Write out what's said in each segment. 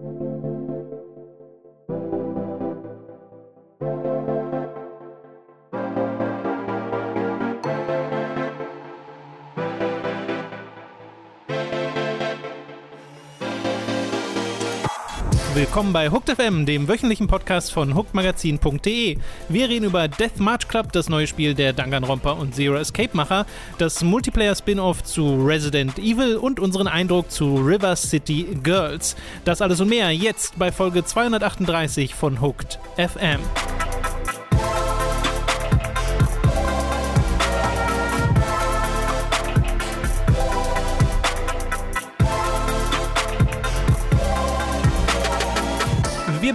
Thank you. Willkommen bei Hooked FM, dem wöchentlichen Podcast von hookedmagazin.de. Wir reden über Death March Club, das neue Spiel der Danganronpa und Zero Escape Macher, das Multiplayer-Spin-Off zu Resident Evil und unseren Eindruck zu River City Girls. Das alles und mehr jetzt bei Folge 238 von Hooked FM.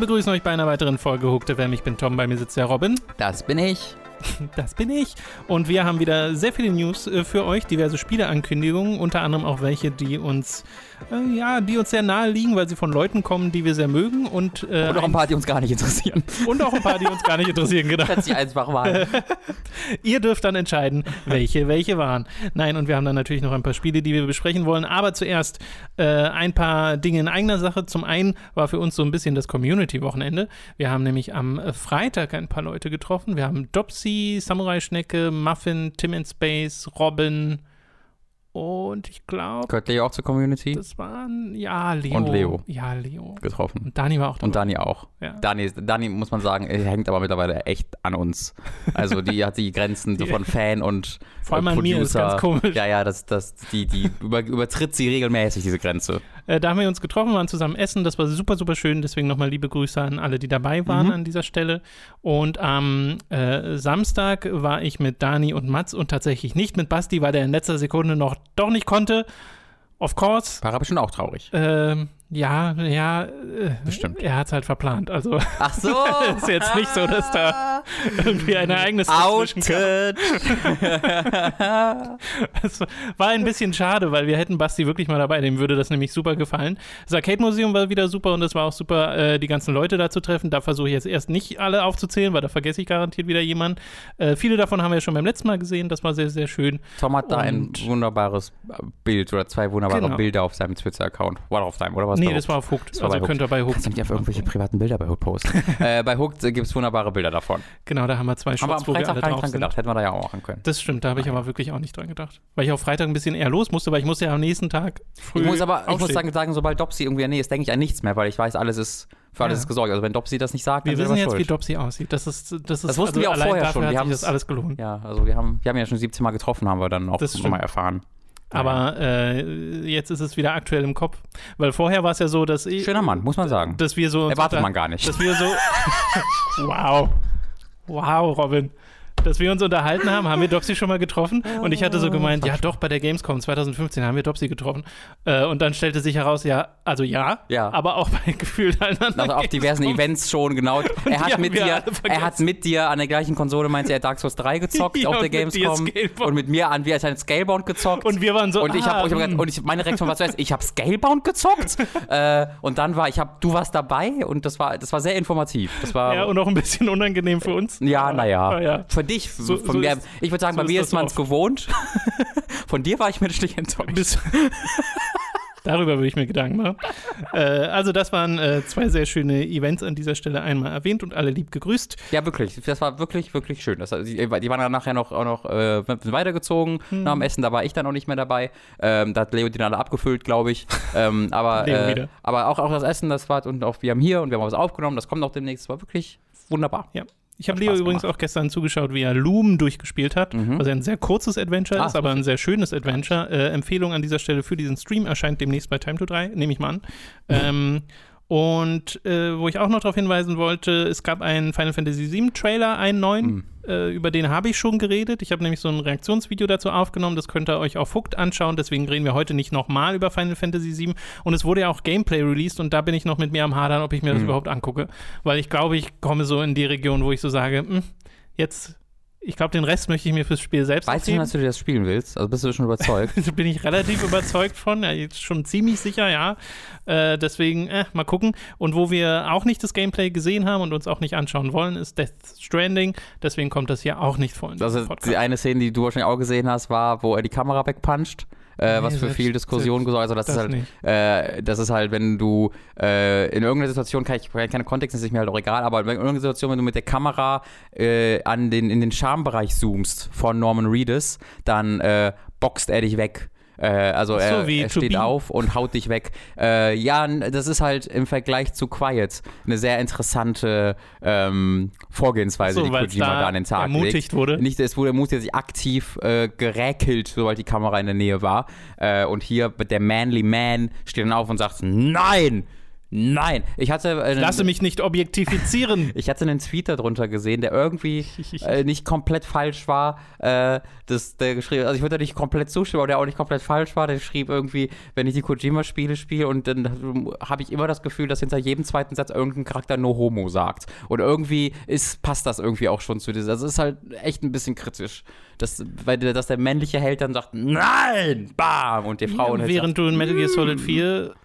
Begrüßen euch bei einer weiteren Folge Hooked FM. Ich bin Tom, bei mir sitzt der Robin. Das bin ich. Das bin ich. Und wir haben wieder sehr viele News äh, für euch, diverse Spieleankündigungen, unter anderem auch welche, die uns, äh, ja, die uns sehr nahe liegen, weil sie von Leuten kommen, die wir sehr mögen. Und, äh, und auch ein paar, die uns gar nicht interessieren. Und auch ein paar, die uns gar nicht interessieren, genau. Schätze ich einfach mal. Ihr dürft dann entscheiden, welche welche waren. Nein, und wir haben dann natürlich noch ein paar Spiele, die wir besprechen wollen. Aber zuerst äh, ein paar Dinge in eigener Sache. Zum einen war für uns so ein bisschen das Community-Wochenende. Wir haben nämlich am Freitag ein paar Leute getroffen. Wir haben Dopsy Samurai Schnecke, Muffin, Tim in Space, Robin und ich glaube. Gehört Leo auch zur Community? Das waren, ja, Leo. Und Leo. Ja, Leo. Getroffen. Und Dani war auch dabei. Und Dani auch. Ja. Dani, Dani, muss man sagen, hängt aber mittlerweile echt an uns. Also die hat die Grenzen so von Fan und Vor allem Producer. an mir ist ganz komisch. Ja, ja, das, das, die, die über, übertritt sie regelmäßig, diese Grenze. Äh, da haben wir uns getroffen, waren zusammen essen. Das war super, super schön. Deswegen nochmal liebe Grüße an alle, die dabei waren mhm. an dieser Stelle. Und am äh, Samstag war ich mit Dani und Mats und tatsächlich nicht mit Basti, weil der in letzter Sekunde noch doch nicht konnte. Of course. War aber schon auch traurig. Ähm, ja, ja, äh, bestimmt. Er hat es halt verplant. Also Ach so, ist jetzt nicht so, dass da irgendwie ein Ereignis Outed. Es war ein bisschen schade, weil wir hätten Basti wirklich mal dabei. Dem würde das nämlich super gefallen. Das Arcade Museum war wieder super und es war auch super, äh, die ganzen Leute da zu treffen. Da versuche ich jetzt erst nicht alle aufzuzählen, weil da vergesse ich garantiert wieder jemanden. Äh, viele davon haben wir schon beim letzten Mal gesehen. Das war sehr, sehr schön. Tom hat und da ein wunderbares Bild oder zwei wunderbare genau. Bilder auf seinem Twitter-Account. Oder auf deinem, oder was? Nee, das war auf Hooked. Das war also bei könnt ihr bei Hooked. Kannst du nicht auf irgendwelche privaten Bilder bei Hooked posten? äh, bei Hooked gibt es wunderbare Bilder davon. Genau, da haben wir zwei Shots, wo wir alle drauf dran sind. gedacht, hätten wir da ja auch machen können. Das stimmt, da habe ich aber wirklich auch nicht dran gedacht. Weil ich auch Freitag ein bisschen eher los musste, weil ich musste ja am nächsten Tag früh Ich muss aber, aufstehen. ich muss sagen, sagen, sobald Dopsy irgendwie nee ist, denke ich an nichts mehr, weil ich weiß, alles ist für alles ja. ist gesorgt. Also wenn Dopsy das nicht sagt, wir dann wissen jetzt, schuld. wie Dopsy aussieht. Das ist, das ist das wussten also wir auch vorher schon. Wir haben das alles gelohnt. Ja, also wir haben, wir haben ja schon 17 Mal getroffen, haben wir dann auch nochmal erfahren. Aber äh, jetzt ist es wieder aktuell im Kopf. Weil vorher war es ja so, dass ich. Schöner Mann, muss man sagen. Dass wir so. Erwartet man gar nicht. Dass wir so. wow. Wow, Robin dass wir uns unterhalten haben. Haben wir Doxy schon mal getroffen? Und ich hatte so gemeint, ja doch, bei der Gamescom 2015 haben wir Doxy getroffen. Äh, und dann stellte sich heraus, ja, also ja, ja. aber auch bei gefühlt anderen. Also auf diversen Events schon, genau. Er hat, mit dir, er hat mit dir an der gleichen Konsole, meinte er, Dark Souls 3 gezockt ja, auf der Gamescom. Und mit mir an wie als ein Scalebound gezockt. Und wir waren so, Und ich habe ah, hab, und ich, meine Reaktion war zuerst, ich habe Scalebound gezockt. äh, und dann war, ich habe, du warst dabei und das war, das war sehr informativ. Das war, ja, und auch ein bisschen unangenehm für uns. Ja, naja. Ja. Für dich, so, von so mir, ich würde sagen, so bei mir ist man es gewohnt. Von dir war ich menschlich enttäuscht. Darüber würde ich mir Gedanken machen. äh, also, das waren äh, zwei sehr schöne Events an dieser Stelle einmal erwähnt und alle lieb gegrüßt. Ja, wirklich. Das war wirklich, wirklich schön. Das, die, die waren dann nachher noch, auch noch äh, weitergezogen hm. nach dem Essen. Da war ich dann auch nicht mehr dabei. Ähm, da hat Leo die dann alle abgefüllt, glaube ich. Ähm, aber äh, aber auch, auch das Essen, das war und auch wir haben hier und wir haben was aufgenommen. Das kommt auch demnächst. Das war wirklich wunderbar. Ja. Ich habe Leo übrigens auch gestern zugeschaut, wie er Loom durchgespielt hat, mhm. was ja ein sehr kurzes Adventure ah, ist, aber ein sehr schönes Adventure. Äh, Empfehlung an dieser Stelle für diesen Stream erscheint demnächst bei Time to 3, nehme ich mal an. Mhm. Ähm, und äh, wo ich auch noch darauf hinweisen wollte, es gab einen Final Fantasy VII Trailer, einen neuen. Mhm. Äh, über den habe ich schon geredet. Ich habe nämlich so ein Reaktionsvideo dazu aufgenommen. Das könnt ihr euch auf Hooked anschauen. Deswegen reden wir heute nicht nochmal über Final Fantasy VII. Und es wurde ja auch Gameplay released und da bin ich noch mit mir am Hadern, ob ich mir das mhm. überhaupt angucke. Weil ich glaube, ich komme so in die Region, wo ich so sage, hm, jetzt ich glaube, den Rest möchte ich mir fürs Spiel selbst Weißt du, dass du dir das spielen willst? Also bist du schon überzeugt? Bin ich relativ überzeugt von. Ja, jetzt schon ziemlich sicher, ja. Äh, deswegen, äh, mal gucken. Und wo wir auch nicht das Gameplay gesehen haben und uns auch nicht anschauen wollen, ist Death Stranding. Deswegen kommt das hier auch nicht vor. Also die eine Szene, die du wahrscheinlich auch gesehen hast, war, wo er die Kamera wegpuncht äh, was für viel Diskussion gesorgt. Also das, das, ist halt, äh, das ist halt, wenn du äh, in irgendeiner Situation, kann ich keine Kontext, ist mir halt auch egal, aber in irgendeiner Situation, wenn du mit der Kamera äh, an den, in den Schambereich zoomst von Norman Reedus, dann äh, boxt er dich weg. Äh, also so, er, er steht auf und haut dich weg. Äh, ja, das ist halt im Vergleich zu Quiet eine sehr interessante ähm, Vorgehensweise, so, die Kojima da, da an den Tag ermutigt legt. wurde. Nicht, es wurde ermutigt, sich aktiv äh, geräkelt, sobald die Kamera in der Nähe war. Äh, und hier der Manly Man steht dann auf und sagt, nein! Nein, ich hatte. Einen, Lasse mich nicht objektifizieren. ich hatte einen Tweet darunter gesehen, der irgendwie äh, nicht komplett falsch war. Äh, das, der geschrieben, also ich würde da nicht komplett zustimmen, aber der auch nicht komplett falsch war. Der schrieb irgendwie, wenn ich die Kojima-Spiele spiele und dann habe ich immer das Gefühl, dass hinter jedem zweiten Satz irgendein Charakter nur Homo sagt. Und irgendwie ist, passt das irgendwie auch schon zu dieser. Das ist halt echt ein bisschen kritisch. Dass, weil, dass der männliche Held dann sagt, nein, bam, und die Frau. Ja, während sagt, du in Metal Gear Solid 4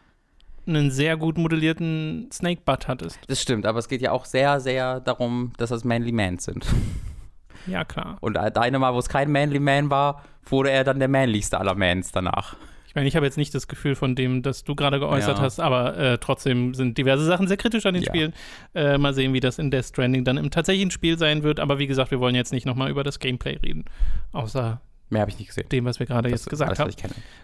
einen sehr gut modellierten Snake Butt hattest. Das stimmt, aber es geht ja auch sehr, sehr darum, dass das Manly Mans sind. Ja, klar. Und deine Mal, wo es kein Manly Man war, wurde er dann der männlichste aller Mans danach. Ich meine, ich habe jetzt nicht das Gefühl von dem, das du gerade geäußert ja. hast, aber äh, trotzdem sind diverse Sachen sehr kritisch an den ja. Spielen. Äh, mal sehen, wie das in Death Stranding dann im tatsächlichen Spiel sein wird. Aber wie gesagt, wir wollen jetzt nicht nochmal über das Gameplay reden. Außer Mehr habe ich nicht gesehen. Dem, was wir gerade jetzt gesagt haben.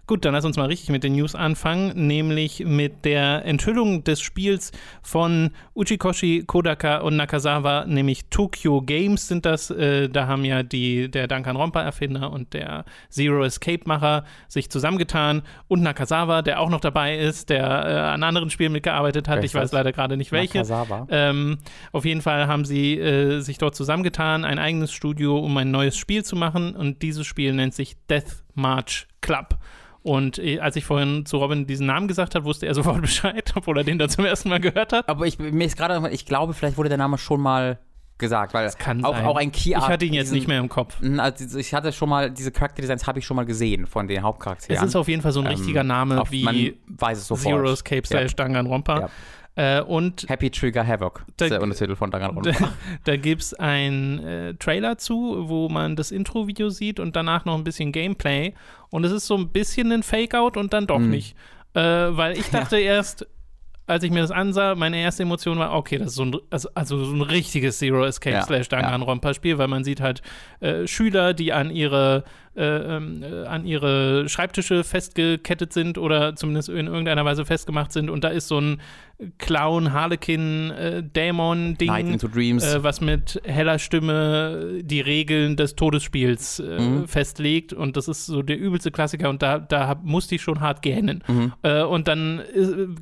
Gut, dann lass uns mal richtig mit den News anfangen, nämlich mit der Enthüllung des Spiels von Uchikoshi, Kodaka und Nakazawa, nämlich Tokyo Games sind das. Äh, da haben ja die, der Danganronpa-Erfinder und der Zero Escape-Macher sich zusammengetan und Nakazawa, der auch noch dabei ist, der äh, an anderen Spielen mitgearbeitet hat. ich weiß leider gerade nicht welche. Nakazawa. Ähm, auf jeden Fall haben sie äh, sich dort zusammengetan, ein eigenes Studio, um ein neues Spiel zu machen und dieses Spiel nennt sich Death March Club. Und äh, als ich vorhin zu Robin diesen Namen gesagt habe, wusste er sofort Bescheid, obwohl er den da zum ersten Mal gehört hat. Aber ich, mir ist gerade, ich glaube, vielleicht wurde der Name schon mal gesagt, weil auch, auch, ein Key Ich hatte ihn jetzt diesen, nicht mehr im Kopf. Also ich hatte schon mal, diese Charakterdesigns habe ich schon mal gesehen von den Hauptcharakteren. Es ist auf jeden Fall so ein ähm, richtiger Name auf, wie Zero Escape slash ja. Danganronpa. Ja. Äh, und Happy Trigger Havoc, da, ist der Untertitel von Danganronpa. Da, da gibt es einen äh, Trailer zu, wo man das Intro-Video sieht und danach noch ein bisschen Gameplay. Und es ist so ein bisschen ein Fake-Out und dann doch mhm. nicht. Äh, weil ich dachte ja. erst, als ich mir das ansah, meine erste Emotion war, okay, das ist so ein, also, also so ein richtiges Zero Escape ja, slash Danganronpa-Spiel, weil man sieht halt äh, Schüler, die an ihre äh, ähm, äh, an ihre Schreibtische festgekettet sind oder zumindest in irgendeiner Weise festgemacht sind. Und da ist so ein Clown, Harlequin, äh, Dämon-Ding, äh, was mit heller Stimme die Regeln des Todesspiels äh, mhm. festlegt. Und das ist so der übelste Klassiker. Und da, da musste ich schon hart gähnen. Mhm. Äh, und dann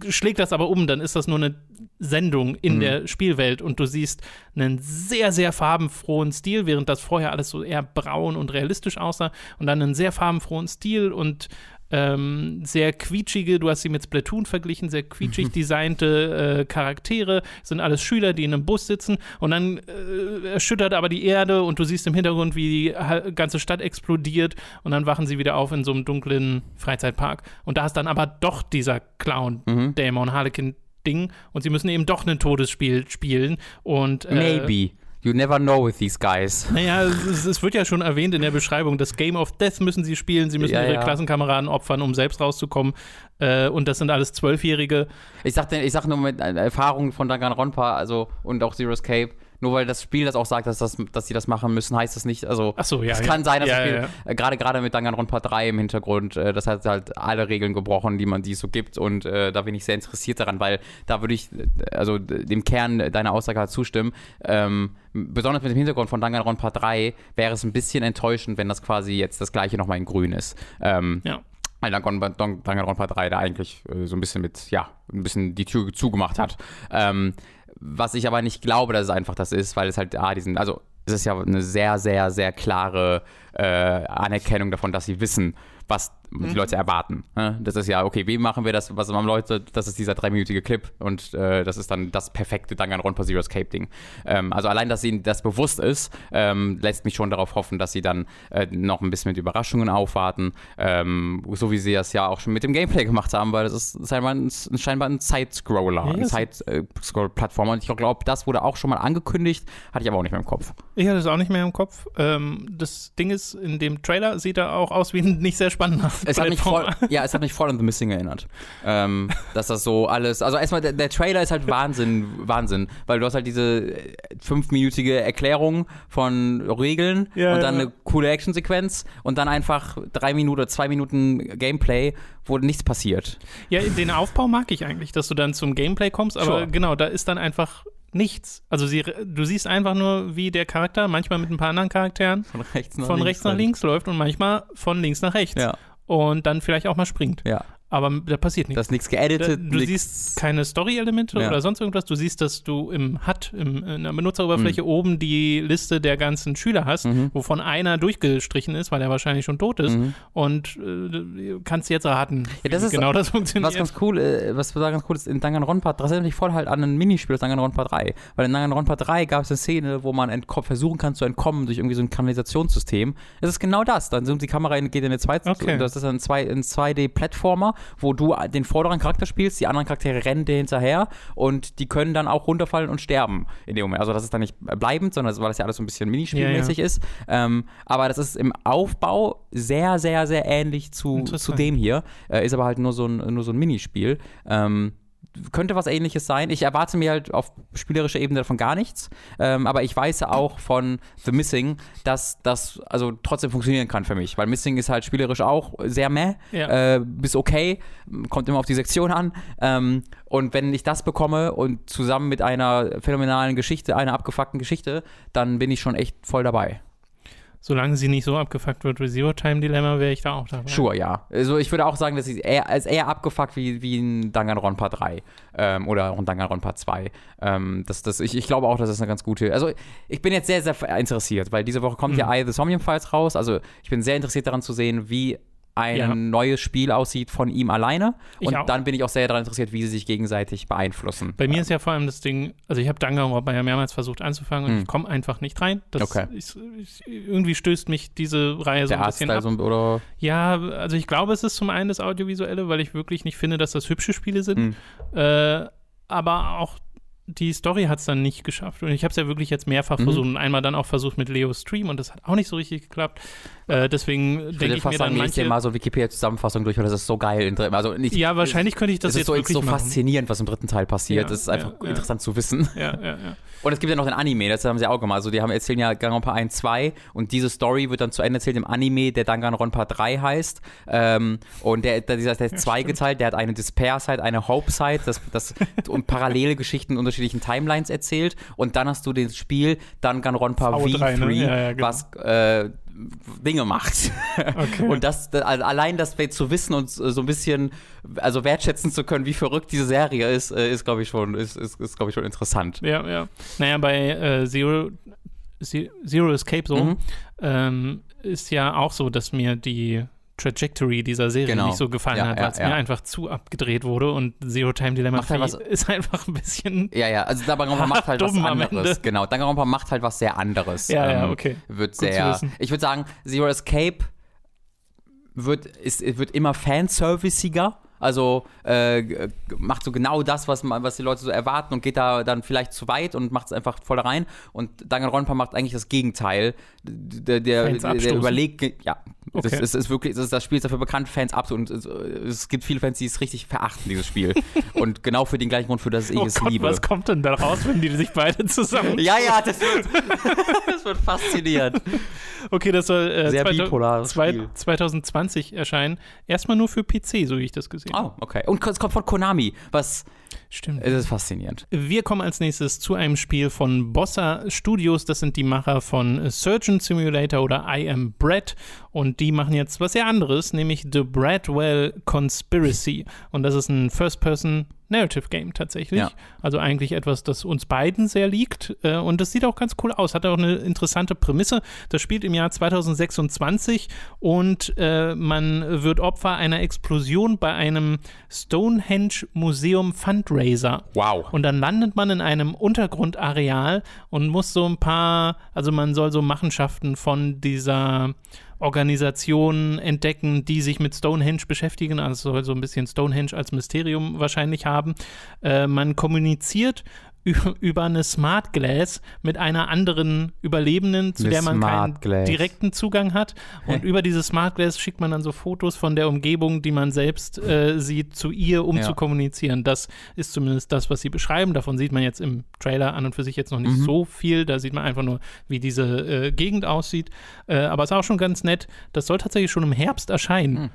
schlägt das aber um. Dann ist das nur eine Sendung in mhm. der Spielwelt. Und du siehst einen sehr, sehr farbenfrohen Stil, während das vorher alles so eher braun und realistisch aussah und dann einen sehr farbenfrohen Stil und ähm, sehr quietschige, du hast sie mit Splatoon verglichen, sehr quietschig mhm. designte äh, Charaktere, sind alles Schüler, die in einem Bus sitzen und dann äh, erschüttert aber die Erde und du siehst im Hintergrund, wie die ganze Stadt explodiert und dann wachen sie wieder auf in so einem dunklen Freizeitpark. Und da ist dann aber doch dieser Clown, mhm. Dämon, Harlequin Ding und sie müssen eben doch ein Todesspiel spielen und äh, Maybe. You never know with these guys. Naja, es, es, wird ja schon erwähnt in der Beschreibung, das Game of Death müssen sie spielen, sie müssen ja, ihre ja. Klassenkameraden opfern, um selbst rauszukommen. Äh, und das sind alles Zwölfjährige. Ich sag, ich sag nur mit Erfahrungen von Danganronpa also, und auch Zero Escape, nur weil das Spiel das auch sagt, dass, das, dass sie das machen müssen, heißt das nicht. Also, Ach so, ja. Es ja. kann sein, dass ja, das Spiel, ja, gerade gerade mit Danganronpa 3 im Hintergrund, äh, das hat halt alle Regeln gebrochen, die man die so gibt. Und äh, da bin ich sehr interessiert daran, weil da würde ich, also dem Kern deiner Aussage halt zustimmen. Ähm, besonders mit dem Hintergrund von Danganronpa 3 wäre es ein bisschen enttäuschend, wenn das quasi jetzt das gleiche nochmal in grün ist. Ähm, ja weil Danganronpa 3 da eigentlich äh, so ein bisschen mit, ja, ein bisschen die Tür zugemacht hat. Ähm, was ich aber nicht glaube, dass es einfach das ist, weil es halt, ah, diesen, also es ist ja eine sehr, sehr, sehr klare äh, Anerkennung davon, dass sie wissen, was mhm. die Leute erwarten. Ne? Das ist ja, okay, wie machen wir das, was haben Leute, das ist dieser dreiminütige Clip und äh, das ist dann das perfekte Danganronpa Zero Escape Ding. Ähm, also allein, dass ihnen das bewusst ist, ähm, lässt mich schon darauf hoffen, dass sie dann äh, noch ein bisschen mit Überraschungen aufwarten, ähm, so wie sie das ja auch schon mit dem Gameplay gemacht haben, weil das ist scheinbar ein, scheinbar ein Side-Scroller, ja, ein Side-Scroll-Plattform und ich glaube, das wurde auch schon mal angekündigt, hatte ich aber auch nicht mehr im Kopf. Ich hatte es auch nicht mehr im Kopf. Ähm, das Ding ist, in dem Trailer sieht er auch aus wie ein nicht sehr spannender es hat mich voll, ja, es hat mich voll an The Missing erinnert. Ähm, dass das so alles, also erstmal, der, der, Trailer ist halt Wahnsinn, Wahnsinn, weil du hast halt diese fünfminütige Erklärung von Regeln ja, und dann ja. eine coole Actionsequenz und dann einfach drei Minuten oder zwei Minuten Gameplay, wo nichts passiert. Ja, den Aufbau mag ich eigentlich, dass du dann zum Gameplay kommst, aber sure. genau, da ist dann einfach nichts. Also sie, du siehst einfach nur, wie der Charakter manchmal mit ein paar anderen Charakteren von rechts nach, von links, rechts nach links läuft und manchmal von links nach rechts. Ja. Und dann vielleicht auch mal springt. Ja aber da passiert nichts. Da ist nichts geeditet. du nix. siehst keine Story-Elemente ja. oder sonst irgendwas. Du siehst, dass du im HUD, im, in der Benutzeroberfläche mhm. oben die Liste der ganzen Schüler hast, mhm. wovon einer durchgestrichen ist, weil er wahrscheinlich schon tot ist. Mhm. Und äh, kannst jetzt raten, ja, das ist genau das funktioniert. Was ganz cool, äh, was ganz cool ist, in Danganronpa, das erinnert mich voll halt an ein Minispiel aus Danganronpa 3. Weil in Danganronpa 3 gab es eine Szene, wo man versuchen kann zu entkommen durch irgendwie so ein Kanalisationssystem. Es ist genau das. Dann zoomt die Kamera in, geht in eine 2 okay. das ist ein 2D-Plattformer, wo du den vorderen Charakter spielst, die anderen Charaktere rennen dir hinterher und die können dann auch runterfallen und sterben in dem Moment. Also das ist dann nicht bleibend, sondern weil das ja alles so ein bisschen minispielmäßig ja, ja. ist. Ähm, aber das ist im Aufbau sehr, sehr, sehr ähnlich zu, zu dem hier. Äh, ist aber halt nur so ein, nur so ein Minispiel. Ähm, könnte was ähnliches sein. Ich erwarte mir halt auf spielerischer Ebene davon gar nichts. Ähm, aber ich weiß auch von The Missing, dass das also trotzdem funktionieren kann für mich. Weil Missing ist halt spielerisch auch sehr meh, ja. äh, bis okay, kommt immer auf die Sektion an. Ähm, und wenn ich das bekomme und zusammen mit einer phänomenalen Geschichte, einer abgefuckten Geschichte, dann bin ich schon echt voll dabei solange sie nicht so abgefuckt wird wie Zero-Time-Dilemma, wäre ich da auch dabei. Sure, ja. Also ich würde auch sagen, dass sie eher, als eher abgefuckt wie, wie ein Danganronpa 3 ähm, oder auch ein Danganronpa 2. Ähm, das, das, ich, ich glaube auch, dass das eine ganz gute. Also ich bin jetzt sehr, sehr interessiert, weil diese Woche kommt mhm. ja Eye of the Somnium Files raus. Also ich bin sehr interessiert daran zu sehen, wie ein ja. neues Spiel aussieht von ihm alleine. Und dann bin ich auch sehr daran interessiert, wie sie sich gegenseitig beeinflussen. Bei mir ist ja vor allem das Ding, also ich habe Danganronpa ja mehrmals versucht anzufangen und hm. ich komme einfach nicht rein. Das okay. Ist, irgendwie stößt mich diese Reihe so Der ein bisschen ab. So, oder? Ja, also ich glaube, es ist zum einen das Audiovisuelle, weil ich wirklich nicht finde, dass das hübsche Spiele sind. Hm. Äh, aber auch die Story hat es dann nicht geschafft. Und ich habe es ja wirklich jetzt mehrfach mhm. versucht und einmal dann auch versucht mit Leo Stream und das hat auch nicht so richtig geklappt. Äh, deswegen denke ich mir dann manche... Ich mal so Wikipedia-Zusammenfassung durch, weil das ist so geil. Also nicht, ja, wahrscheinlich könnte ich das jetzt so, wirklich so faszinierend, was im dritten Teil passiert. Ja, das ist einfach ja, interessant ja. zu wissen. Ja, ja, ja. Und es gibt ja noch den Anime, das haben sie auch gemacht. Also die haben erzählen ja Danganronpa 1, 2 und diese Story wird dann zu Ende erzählt im Anime, der Danganronpa 3 heißt. Ähm, und der, der, dieser, der ist zweigeteilt, der hat eine Despair-Side, eine Hope-Side, das, das, und parallele Geschichten in unterschiedlichen Timelines erzählt. Und dann hast du das Spiel Danganronpa V3, V3 ne? genau. was äh, Dinge macht. Okay. Und das, also allein das zu wissen und so ein bisschen, also wertschätzen zu können, wie verrückt diese Serie ist, äh, ist glaube ich schon, ist, ist, ist glaube ich schon interessant. Ja, ja. Naja, bei äh, Zero, Zero Escape so mhm. ähm, ist ja auch so, dass mir die Trajectory dieser Serie genau. nicht so gefallen ja, hat, weil es ja, mir einfach zu abgedreht wurde und Zero Time Dilemma halt was, ist einfach ein bisschen. Ja, ja, also Danganronpa macht halt was anderes. Genau, Danganronpa macht halt was sehr anderes. Ja, ähm, ja, okay. Wird Gut sehr. Ich würde sagen, Zero Escape wird, ist, wird immer fanserviciger also äh, macht so genau das, was, man, was die Leute so erwarten und geht da dann vielleicht zu weit und macht es einfach voll rein. Und Danganronpa macht eigentlich das Gegenteil. Der, der, der überlegt, ja, okay. das, ist, ist wirklich, das, das Spiel ist dafür bekannt, Fans ab und es, es, gibt viele Fans, die es richtig verachten, dieses Spiel. und genau für den gleichen Grund, für das ich oh es Gott, liebe. Was kommt denn da raus, wenn die sich beide zusammen? ja, ja, das wird, das wird faszinierend. Okay, das soll äh, Sehr 2000, 2020 erscheinen. Erstmal nur für PC, so wie ich das gesehen habe. Oh, okay. Und es kommt von Konami, was Stimmt. Es ist faszinierend. Wir kommen als nächstes zu einem Spiel von Bossa Studios. Das sind die Macher von Surgeon Simulator oder I Am Brett. Und die machen jetzt was sehr anderes, nämlich The Bradwell Conspiracy. Und das ist ein First-Person- Narrative Game tatsächlich. Ja. Also eigentlich etwas, das uns beiden sehr liegt. Äh, und das sieht auch ganz cool aus. Hat auch eine interessante Prämisse. Das spielt im Jahr 2026 und äh, man wird Opfer einer Explosion bei einem Stonehenge Museum Fundraiser. Wow. Und dann landet man in einem Untergrundareal und muss so ein paar, also man soll so Machenschaften von dieser Organisationen entdecken, die sich mit Stonehenge beschäftigen, also so ein bisschen Stonehenge als Mysterium wahrscheinlich haben. Äh, man kommuniziert über eine Smart Glass mit einer anderen Überlebenden, zu eine der man Smart keinen Glass. direkten Zugang hat. Und über diese Smart Glass schickt man dann so Fotos von der Umgebung, die man selbst äh, sieht, zu ihr, um ja. zu kommunizieren. Das ist zumindest das, was sie beschreiben. Davon sieht man jetzt im Trailer an und für sich jetzt noch nicht mhm. so viel. Da sieht man einfach nur, wie diese äh, Gegend aussieht. Äh, aber es ist auch schon ganz nett. Das soll tatsächlich schon im Herbst erscheinen. Mhm.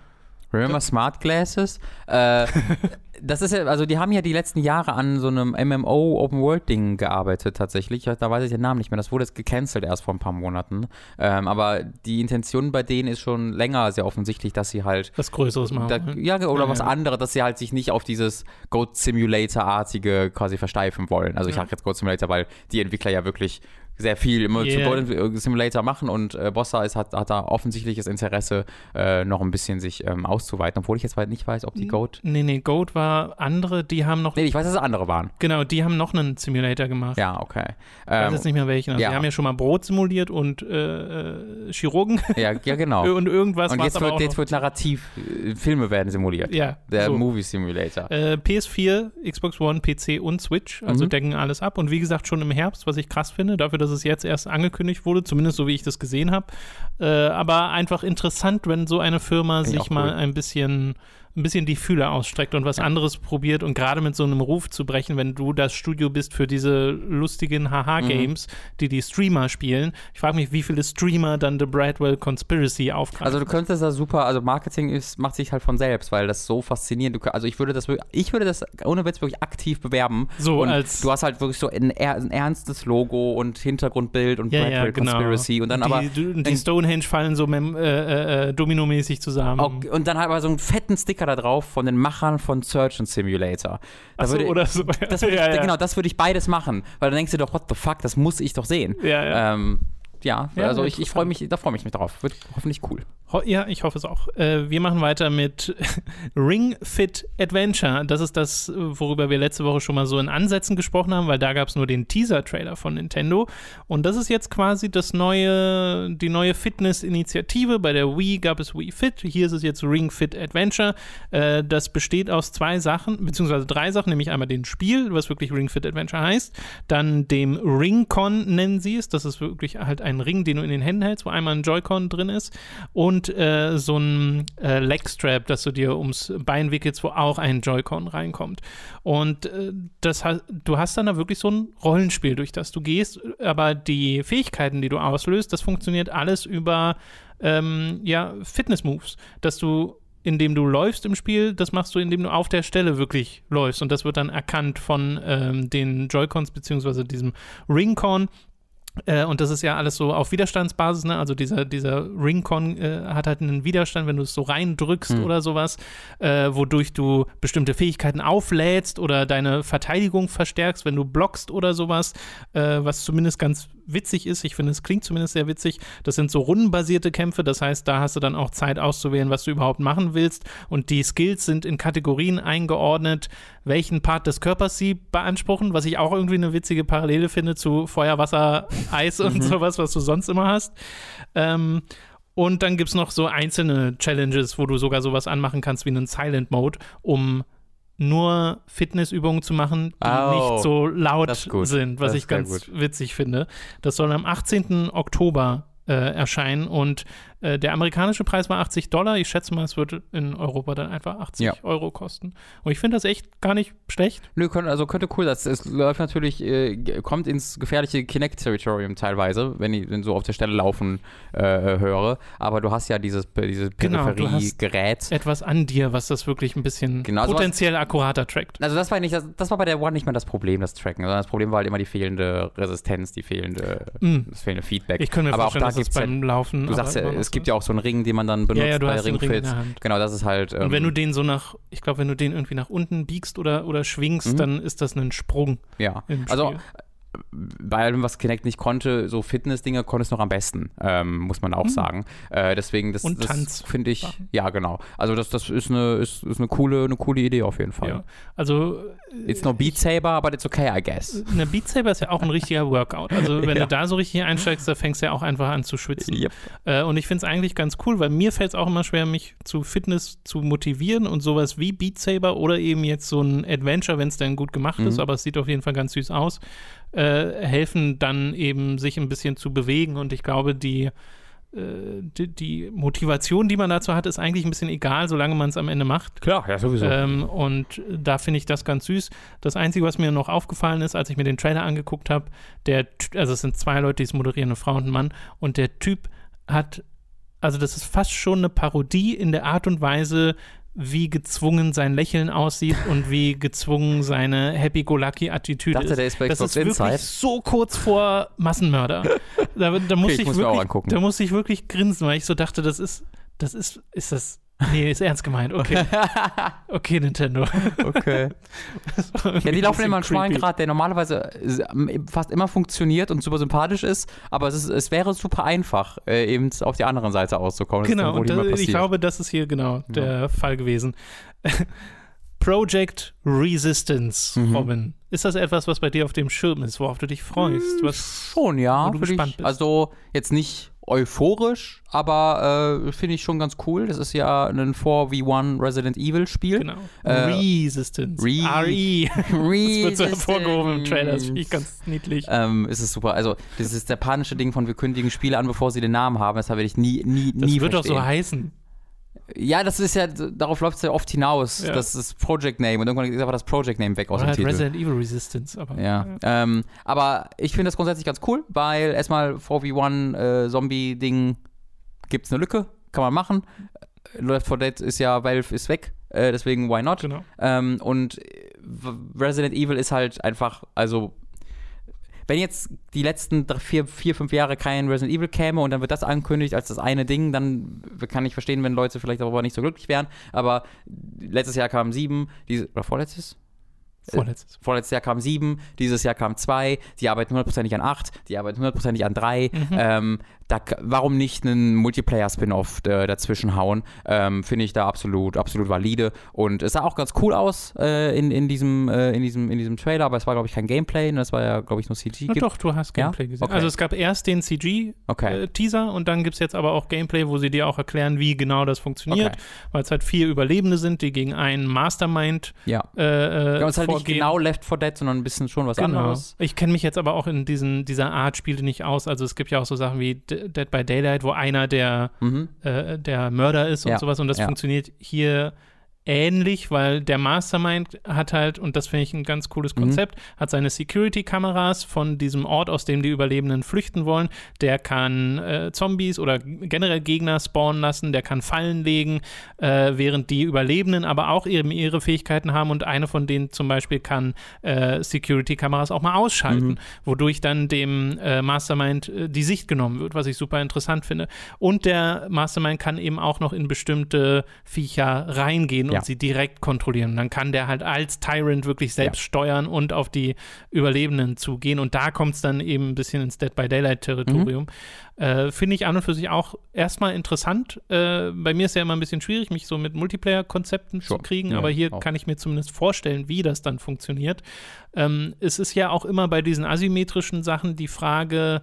Remember Smart Glasses? Äh, das ist ja, also die haben ja die letzten Jahre an so einem MMO Open World Ding gearbeitet tatsächlich. Da weiß ich den Namen nicht mehr. Das wurde jetzt gecancelt erst vor ein paar Monaten. Ähm, aber die Intention bei denen ist schon länger sehr offensichtlich, dass sie halt was Größeres machen. Da, ja, oder ja, was ja. anderes, dass sie halt sich nicht auf dieses Goat Simulator artige quasi versteifen wollen. Also ich sage jetzt Goat Simulator, weil die Entwickler ja wirklich sehr viel immer yeah. zu Golden Simulator machen und äh, Bossa ist, hat, hat da offensichtliches Interesse, äh, noch ein bisschen sich ähm, auszuweiten, obwohl ich jetzt nicht weiß, ob die Goat. Nee, nee, Goat war andere, die haben noch. Nee, ich weiß, dass es andere waren. Genau, die haben noch einen Simulator gemacht. Ja, okay. Ich weiß ähm, jetzt nicht mehr welchen. Also ja. Die haben ja schon mal Brot simuliert und äh, äh Chirurgen. Ja, ja, genau. und irgendwas Und jetzt wird, jetzt wird narrativ, äh, Filme werden simuliert. Ja. Der so. Movie Simulator. Äh, PS4, Xbox One, PC und Switch, also mhm. decken alles ab. Und wie gesagt, schon im Herbst, was ich krass finde, dafür, dass dass es jetzt erst angekündigt wurde, zumindest so wie ich das gesehen habe. Äh, aber einfach interessant, wenn so eine Firma Find sich mal cool. ein bisschen ein bisschen die Fühler ausstreckt und was anderes probiert und gerade mit so einem Ruf zu brechen, wenn du das Studio bist für diese lustigen Haha-Games, mhm. die die Streamer spielen. Ich frage mich, wie viele Streamer dann The Bradwell Conspiracy aufgreifen. Also du könntest da super, also Marketing ist, macht sich halt von selbst, weil das so faszinierend. Du, also ich würde das, ich würde das ohne Witz wirklich aktiv bewerben. So und als du hast halt wirklich so ein, ein ernstes Logo und Hintergrundbild und ja, Bradwell ja, genau. Conspiracy und dann die, aber die Stonehenge fallen so äh, äh, äh, dominomäßig zusammen. Okay, und dann halt aber so einen fetten Sticker da drauf von den Machern von Search and Simulator. Da so, würde, oder so. Das würde ja, ich, ja. Genau, das würde ich beides machen, weil dann denkst du doch, what the fuck, das muss ich doch sehen. Ja, ja. Ähm, ja, also ich, ich freue mich, da freue ich mich drauf. Wird hoffentlich cool. Ho ja, ich hoffe es auch. Äh, wir machen weiter mit Ring Fit Adventure. Das ist das, worüber wir letzte Woche schon mal so in Ansätzen gesprochen haben, weil da gab es nur den Teaser-Trailer von Nintendo. Und das ist jetzt quasi das neue, die neue Fitness-Initiative. Bei der Wii gab es Wii Fit. Hier ist es jetzt Ring Fit Adventure. Äh, das besteht aus zwei Sachen, beziehungsweise drei Sachen, nämlich einmal dem Spiel, was wirklich Ring Fit Adventure heißt, dann dem Ring-Con nennen sie es. Das ist wirklich halt ein Ring, den du in den Händen hältst, wo einmal ein Joy-Con drin ist. Und und äh, so ein äh, Legstrap, das du dir ums Bein wickelst, wo auch ein Joy-Con reinkommt. Und äh, das du hast dann da wirklich so ein Rollenspiel, durch das du gehst, aber die Fähigkeiten, die du auslöst, das funktioniert alles über ähm, ja, Fitness-Moves, dass du indem du läufst im Spiel, das machst du, indem du auf der Stelle wirklich läufst. Und das wird dann erkannt von ähm, den Joy-Cons beziehungsweise diesem Ring-Con. Äh, und das ist ja alles so auf Widerstandsbasis, ne? Also dieser, dieser Ringcon äh, hat halt einen Widerstand, wenn du es so reindrückst hm. oder sowas, äh, wodurch du bestimmte Fähigkeiten auflädst oder deine Verteidigung verstärkst, wenn du blockst oder sowas, äh, was zumindest ganz witzig ist. Ich finde, es klingt zumindest sehr witzig. Das sind so rundenbasierte Kämpfe, das heißt, da hast du dann auch Zeit auszuwählen, was du überhaupt machen willst. Und die Skills sind in Kategorien eingeordnet, welchen Part des Körpers sie beanspruchen, was ich auch irgendwie eine witzige Parallele finde zu Feuer, Wasser, Eis und mhm. sowas, was du sonst immer hast. Ähm, und dann gibt es noch so einzelne Challenges, wo du sogar sowas anmachen kannst wie einen Silent Mode, um nur Fitnessübungen zu machen, die oh, nicht so laut sind, was ich ganz gut. witzig finde. Das soll am 18. Oktober äh, erscheinen und äh, der amerikanische Preis war 80 Dollar. Ich schätze mal, es wird in Europa dann einfach 80 ja. Euro kosten. Und ich finde das echt gar nicht schlecht. Nö, könnte, also könnte cool. Das, es läuft natürlich, äh, kommt ins gefährliche Kinect-Territorium teilweise, wenn ich wenn so auf der Stelle laufen äh, höre. Aber du hast ja dieses, dieses Peripherie-Gerät. Genau, etwas an dir, was das wirklich ein bisschen genau, potenziell was, akkurater trackt. Also das war nicht, das, das, war bei der One nicht mehr das Problem, das Tracken, sondern das Problem war halt immer die fehlende Resistenz, die fehlende, mm. das fehlende Feedback. Ich könnte mir aber vorstellen, auch da dass es beim Laufen. Du sagst ja, es gibt ja auch so einen Ring, den man dann benutzt ja, ja, bei Ringfit. Ring genau, das ist halt. Ähm, und wenn du den so nach, ich glaube, wenn du den irgendwie nach unten biegst oder, oder schwingst, mhm. dann ist das ein Sprung. Ja. Also bei allem, was Kinect nicht konnte, so Fitness-Dinge konnte es noch am besten, ähm, muss man auch mhm. sagen. Äh, deswegen, das, das finde ich, ja, genau. Also das, das ist, eine, ist, ist eine, coole, eine coole Idee auf jeden Fall. Ja. Also It's no Beat Saber, aber it's okay, I guess. Eine Beat Saber ist ja auch ein richtiger Workout. Also wenn ja. du da so richtig einsteigst, da fängst du ja auch einfach an zu schwitzen. Yep. Äh, und ich finde es eigentlich ganz cool, weil mir fällt es auch immer schwer, mich zu Fitness zu motivieren und sowas wie Beat Saber oder eben jetzt so ein Adventure, wenn es dann gut gemacht mhm. ist, aber es sieht auf jeden Fall ganz süß aus, äh, helfen dann eben sich ein bisschen zu bewegen und ich glaube, die äh, die, die, Motivation, die man dazu hat, ist eigentlich ein bisschen egal, solange man es am Ende macht. Klar, ja, sowieso. Ähm, und da finde ich das ganz süß. Das Einzige, was mir noch aufgefallen ist, als ich mir den Trailer angeguckt habe, der, also es sind zwei Leute, die es moderieren, eine Frau und ein Mann, und der Typ hat, also das ist fast schon eine Parodie in der Art und Weise, wie gezwungen sein Lächeln aussieht und wie gezwungen seine Happy-Go-Lucky-Attitüde ist. Der ist bei das ist wirklich Inside. so kurz vor Massenmörder. Da, da muss okay, ich, ich wirklich, da muss ich wirklich grinsen, weil ich so dachte, das ist, das ist, ist das Nee, ist ernst gemeint. Okay. Okay, Nintendo. Okay. ja, die laufen immer einen schmalen Grad, der normalerweise fast immer funktioniert und super sympathisch ist, aber es, ist, es wäre super einfach, äh, eben auf die andere Seite auszukommen. Genau, und da, ich glaube, das ist hier genau der ja. Fall gewesen. Project Resistance, mhm. Robin. Ist das etwas, was bei dir auf dem Schirm ist, worauf du dich freust? Was, Schon, ja. Wo du gespannt ich, bist? Also jetzt nicht euphorisch, aber äh, finde ich schon ganz cool. Das ist ja ein 4v1 Resident Evil Spiel. Genau. Äh, Resistance. Re RE. Resistance. das wird so hervorgehoben im Trailer. Das finde ich ganz niedlich. Ähm, ist es super. Also, das ist der panische Ding von, wir kündigen Spiele an, bevor sie den Namen haben. Das werde ich nie, nie, das nie Das wird doch so heißen. Ja, das ist ja, darauf läuft es ja oft hinaus. Ja. Das ist Project Name und irgendwann ist aber das Project Name weg aus Oder dem halt Titel. Resident Evil Resistance, aber. Ja. ja. Ähm, aber ich finde das grundsätzlich ganz cool, weil erstmal 4v1 äh, Zombie-Ding gibt es eine Lücke, kann man machen. Left 4 Dead ist ja, Valve ist weg, äh, deswegen why not? Genau. Ähm, und Resident Evil ist halt einfach, also wenn jetzt die letzten vier, vier, fünf Jahre kein Resident Evil käme und dann wird das angekündigt als das eine Ding, dann kann ich verstehen, wenn Leute vielleicht darüber nicht so glücklich wären. Aber letztes Jahr kamen sieben, diese, oder vorletztes? Vorletztes. Äh, vorletztes Jahr kamen sieben, dieses Jahr kamen zwei, die arbeiten hundertprozentig an acht, die arbeiten hundertprozentig an drei. Mhm. Ähm, da, warum nicht einen Multiplayer-Spin-Off äh, dazwischen hauen? Ähm, Finde ich da absolut, absolut valide. Und es sah auch ganz cool aus äh, in, in, diesem, äh, in, diesem, in diesem Trailer, aber es war, glaube ich, kein Gameplay. Das war ja, glaube ich, nur CG. Na doch, du hast Gameplay ja? gesehen. Okay. Also es gab erst den CG-Teaser okay. Äh, und dann gibt es jetzt aber auch Gameplay, wo sie dir auch erklären, wie genau das funktioniert. Okay. Weil es halt vier Überlebende sind, die gegen einen Mastermind ja. Äh, ja, es halt nicht genau Left 4 Dead, sondern ein bisschen schon was genau. anderes. Ich kenne mich jetzt aber auch in diesen, dieser Art Spiele nicht aus. Also es gibt ja auch so Sachen wie Dead by Daylight, wo einer der, mhm. äh, der Mörder ist und ja. sowas. Und das ja. funktioniert hier ähnlich, weil der Mastermind hat halt, und das finde ich ein ganz cooles mhm. Konzept, mhm. hat seine Security-Kameras von diesem Ort, aus dem die Überlebenden flüchten wollen. Der kann äh, Zombies oder generell Gegner spawnen lassen, der kann Fallen legen, äh, während die Überlebenden aber auch eben ihre Fähigkeiten haben und eine von denen zum Beispiel kann äh, Security-Kameras auch mal ausschalten, mhm. wodurch dann dem äh, Mastermind äh, die Sicht genommen wird, was ich super interessant finde. Und der Mastermind kann eben auch noch in bestimmte Viecher reingehen ja. und sie direkt kontrollieren. Dann kann der halt als Tyrant wirklich selbst ja. steuern und auf die Überlebenden zugehen. Und da kommt es dann eben ein bisschen ins Dead by Daylight-Territorium. Mhm. Äh, Finde ich an und für sich auch erstmal interessant. Äh, bei mir ist ja immer ein bisschen schwierig, mich so mit Multiplayer-Konzepten sure. zu kriegen, ja, aber hier auch. kann ich mir zumindest vorstellen, wie das dann funktioniert. Ähm, es ist ja auch immer bei diesen asymmetrischen Sachen die Frage,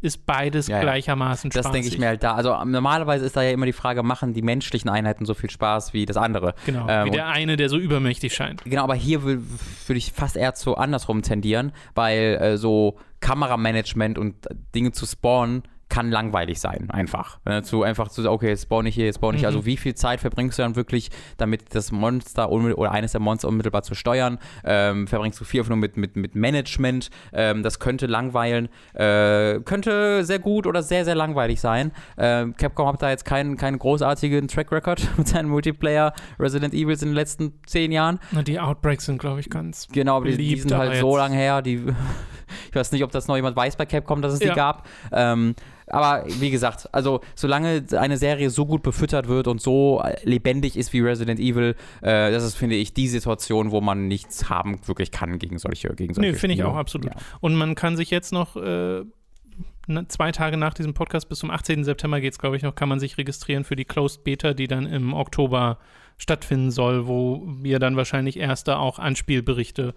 ist beides ja, gleichermaßen Spaß. Das denke ich mir halt da. Also normalerweise ist da ja immer die Frage, machen die menschlichen Einheiten so viel Spaß wie das andere? Genau, ähm, wie der eine, der so übermächtig scheint. Genau, aber hier würde ich fast eher zu andersrum tendieren, weil äh, so Kameramanagement und Dinge zu spawnen kann langweilig sein, einfach. Zu einfach zu sagen, okay, jetzt spawn ich hier, jetzt spawn ich. Mhm. Also wie viel Zeit verbringst du dann wirklich, damit das Monster oder eines der Monster unmittelbar zu steuern? Ähm, verbringst du viel nur mit, mit, mit Management? Ähm, das könnte langweilen, äh, könnte sehr gut oder sehr, sehr langweilig sein. Ähm, Capcom hat da jetzt keinen, keinen großartigen Track Record mit seinen Multiplayer Resident Evils in den letzten zehn Jahren. Na, die Outbreaks sind, glaube ich, ganz Genau, beliebt, die, die sind halt so lange her, die ich weiß nicht, ob das noch jemand weiß bei Capcom, dass es ja. die gab. Ähm, aber wie gesagt, also solange eine Serie so gut befüttert wird und so lebendig ist wie Resident Evil, äh, das ist, finde ich, die Situation, wo man nichts haben wirklich kann gegen solche gegen solche Nee, finde ich auch absolut. Ja. Und man kann sich jetzt noch äh, zwei Tage nach diesem Podcast, bis zum 18. September geht es, glaube ich, noch, kann man sich registrieren für die Closed Beta, die dann im Oktober stattfinden soll, wo wir dann wahrscheinlich erste auch Anspielberichte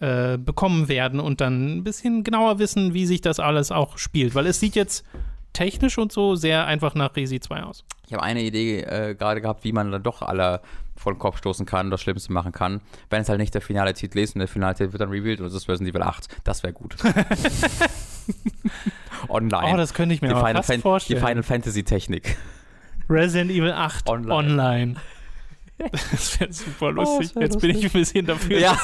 äh, bekommen werden und dann ein bisschen genauer wissen, wie sich das alles auch spielt. Weil es sieht jetzt technisch und so sehr einfach nach Resi 2 aus. Ich habe eine Idee äh, gerade gehabt, wie man dann doch alle vor den Kopf stoßen kann, das Schlimmste machen kann. Wenn es halt nicht der finale Titel ist und der finale Titel wird dann revealed und es ist Resident Evil 8. Das wäre gut. Online. Oh, das könnte ich mir die Final fast vorstellen. Die Final Fantasy Technik. Resident Evil 8 online. online. Das wäre super lustig. Oh, wär Jetzt lustig. bin ich ein bisschen dafür. Ja.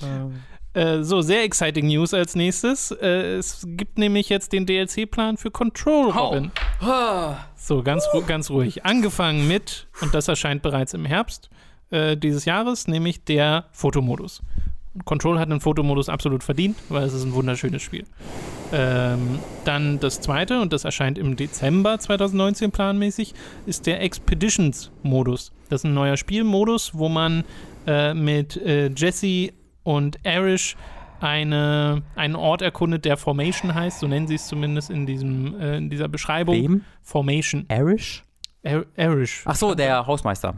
Äh, so, sehr exciting News als nächstes. Äh, es gibt nämlich jetzt den DLC-Plan für Control, Robin. Oh. So, ganz, ganz ruhig. Angefangen mit, und das erscheint bereits im Herbst äh, dieses Jahres, nämlich der Fotomodus. Control hat einen Fotomodus absolut verdient, weil es ist ein wunderschönes Spiel. Ähm, dann das zweite, und das erscheint im Dezember 2019 planmäßig, ist der Expeditions-Modus. Das ist ein neuer Spielmodus, wo man äh, mit äh, Jesse und Arish eine, einen Ort erkundet, der Formation heißt, so nennen sie es zumindest in, diesem, äh, in dieser Beschreibung. Wem? Formation. Arish? Ar Arish. Ach so, der Hausmeister.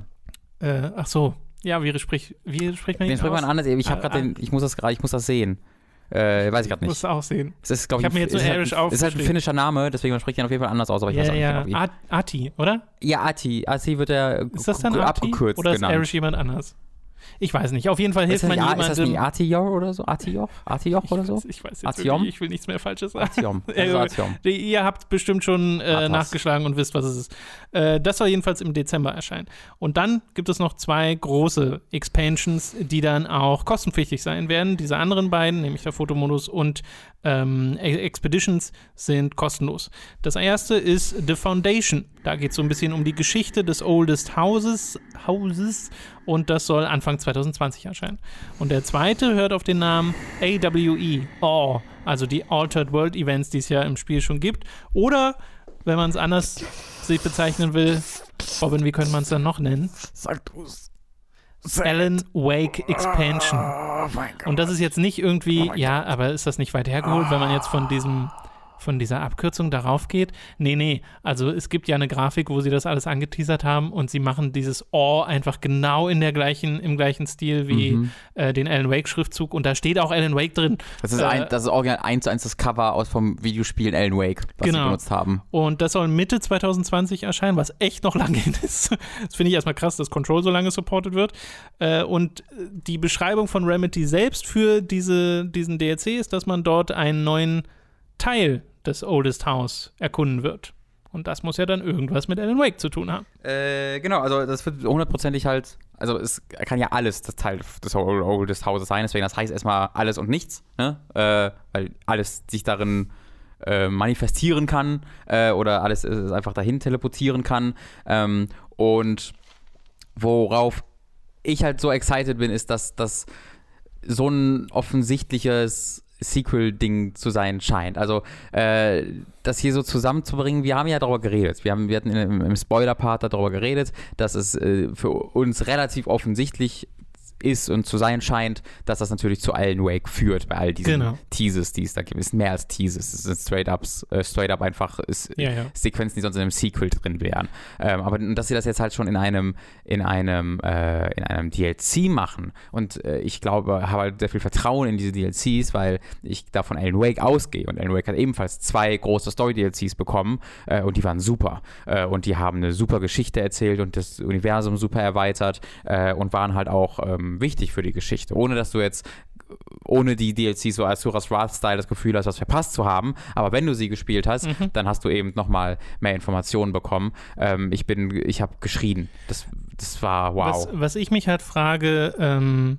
Äh, ach so, ja, wie spricht, wie spricht man Den spricht man anders. Ich habe gerade den, ich muss das gerade, ich muss das sehen. Äh, weiß ich gerade nicht. Musst du auch sehen. Es ist, ich, ich habe mir jetzt nur Irish halt, ist halt ein finnischer Name, deswegen spricht er auf jeden Fall anders aus, aber ich ja, weiß auch ja. nicht genau wie. Ati, oder? Ja, Ati. Ati wird er ist das dann abgekürzt Oder ist genannt. Irish jemand anders? Ich weiß nicht. Auf jeden Fall hilft man ja, jemandem. Ist das nicht Artior oder so? Artior? Artior oder so? Ich weiß jetzt Artiom? Wirklich, ich will nichts mehr Falsches sagen. Artiom. Also Artiom. Ihr habt bestimmt schon äh, nachgeschlagen und wisst, was es ist. Äh, das soll jedenfalls im Dezember erscheinen. Und dann gibt es noch zwei große Expansions, die dann auch kostenpflichtig sein werden. Diese anderen beiden, nämlich der Fotomodus und ähm, Expeditions, sind kostenlos. Das erste ist The Foundation. Da geht es so ein bisschen um die Geschichte des Oldest Houses, Houses und das soll Anfang 2020 erscheinen. Und der zweite hört auf den Namen AWE, Awe, also die Altered World Events, die es ja im Spiel schon gibt. Oder, wenn man es anders sich bezeichnen will, Robin, wie könnte man es dann noch nennen? Sag du's. Alan Wake Expansion. Oh und das ist jetzt nicht irgendwie, oh ja, aber ist das nicht weit hergeholt, wenn man jetzt von diesem von dieser Abkürzung darauf geht. Nee, nee. Also es gibt ja eine Grafik, wo sie das alles angeteasert haben und sie machen dieses Or einfach genau in der gleichen, im gleichen Stil wie mhm. äh, den Alan Wake-Schriftzug und da steht auch Alan Wake drin. Das ist, ein, äh, das ist original 1 zu 1 das Cover aus vom Videospiel Alan Wake, was genau. sie benutzt haben. Und das soll Mitte 2020 erscheinen, was echt noch lange hin ist. Das finde ich erstmal krass, dass Control so lange supported wird. Äh, und die Beschreibung von Remedy selbst für diese, diesen DLC ist, dass man dort einen neuen Teil des Oldest House erkunden wird. Und das muss ja dann irgendwas mit Alan Wake zu tun haben. Äh, genau, also das wird hundertprozentig halt, also es kann ja alles das Teil des Oldest Houses sein, deswegen das heißt erstmal alles und nichts, ne? Äh, weil alles sich darin äh, manifestieren kann äh, oder alles einfach dahin teleportieren kann. Ähm, und worauf ich halt so excited bin, ist, dass das so ein offensichtliches Sequel-Ding zu sein scheint. Also äh, das hier so zusammenzubringen, wir haben ja darüber geredet. Wir, haben, wir hatten im, im Spoiler-Part darüber geredet, dass es äh, für uns relativ offensichtlich ist und zu sein scheint, dass das natürlich zu Alan Wake führt bei all diesen genau. Teases, die es da gibt. Es ist mehr als Teases, es sind straight, ups, äh, straight up einfach ist, ja, ja. Sequenzen, die sonst in einem Sequel drin wären. Ähm, aber dass sie das jetzt halt schon in einem, in einem, äh, in einem DLC machen und äh, ich glaube, habe halt sehr viel Vertrauen in diese DLCs, weil ich da von Alan Wake ausgehe und Alan Wake hat ebenfalls zwei große Story-DLCs bekommen äh, und die waren super äh, und die haben eine super Geschichte erzählt und das Universum super erweitert äh, und waren halt auch ähm, wichtig für die Geschichte, ohne dass du jetzt ohne die DLCs so als Suras Wrath-Style das Gefühl hast, was verpasst zu haben. Aber wenn du sie gespielt hast, mhm. dann hast du eben nochmal mehr Informationen bekommen. Ähm, ich bin, ich habe geschrien. Das, das war wow. Was, was ich mich halt frage, ähm,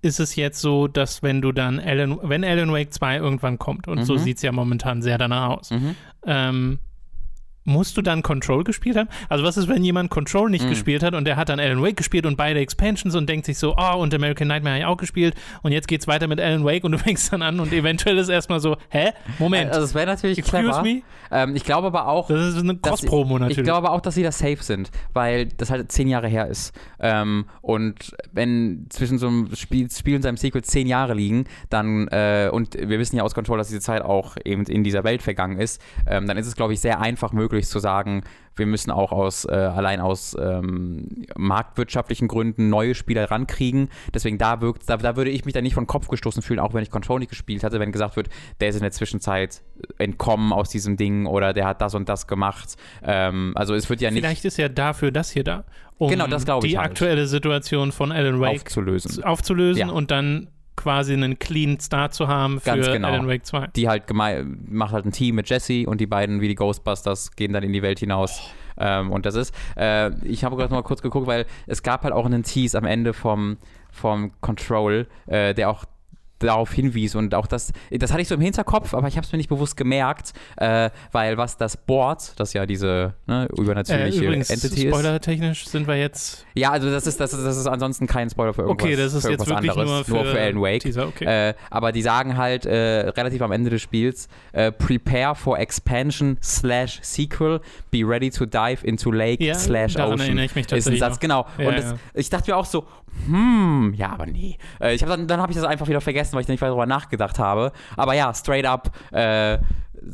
ist es jetzt so, dass wenn du dann Alan, wenn Alan Wake 2 irgendwann kommt, und mhm. so sieht es ja momentan sehr danach aus, mhm. ähm, musst du dann Control gespielt haben? Also was ist, wenn jemand Control nicht mm. gespielt hat und der hat dann Alan Wake gespielt und beide Expansions und denkt sich so, oh, und American Nightmare habe ich auch gespielt und jetzt geht's weiter mit Alan Wake und du fängst dann an und eventuell ist erstmal so, hä? Moment. Also es wäre natürlich Excuse clever. Me? Ähm, ich glaube aber auch, das ist eine Cross-Promo natürlich. Ich glaube aber auch, dass sie da safe sind, weil das halt zehn Jahre her ist. Ähm, und wenn zwischen so einem Spiel, Spiel und seinem Sequel zehn Jahre liegen, dann äh, und wir wissen ja aus Control, dass diese Zeit auch eben in dieser Welt vergangen ist, ähm, dann ist es glaube ich sehr einfach möglich möglich zu sagen, wir müssen auch aus äh, allein aus ähm, marktwirtschaftlichen Gründen neue Spieler rankriegen. Deswegen da wirkt, da, da, würde ich mich da nicht von Kopf gestoßen fühlen, auch wenn ich Control nicht gespielt hatte, wenn gesagt wird, der ist in der Zwischenzeit entkommen aus diesem Ding oder der hat das und das gemacht. Ähm, also es wird ja nicht. Vielleicht ist ja dafür das hier da, um genau, das die halt. aktuelle Situation von Alan Wake aufzulösen, aufzulösen ja. und dann quasi einen clean Start zu haben für genau. Alan Wake 2. Die halt macht halt ein Team mit Jesse und die beiden wie die Ghostbusters gehen dann in die Welt hinaus. Oh. Ähm, und das ist, äh, ich habe gerade mal kurz geguckt, weil es gab halt auch einen Tease am Ende vom, vom Control, äh, der auch darauf hinwies und auch das, das hatte ich so im Hinterkopf, aber ich habe es mir nicht bewusst gemerkt, äh, weil was das Board, das ja diese ne, übernatürliche äh, übrigens, Entity ist. Spoiler-technisch sind wir jetzt. Ja, also das ist, das ist, das ist ansonsten kein Spoiler für irgendwas. Okay, das ist jetzt wirklich anderes, nur für, nur für Alan Wake. Teaser, okay. äh, aber die sagen halt äh, relativ am Ende des Spiels: äh, Prepare for expansion slash sequel, be ready to dive into lake ja, slash ocean. Erinnere ich mich tatsächlich ist ein Satz, genau. Ja, und das, ich dachte mir auch so, hm, ja, aber nee. Äh, ich hab dann dann habe ich das einfach wieder vergessen, weil ich nicht weiter darüber nachgedacht habe. Aber ja, straight up äh,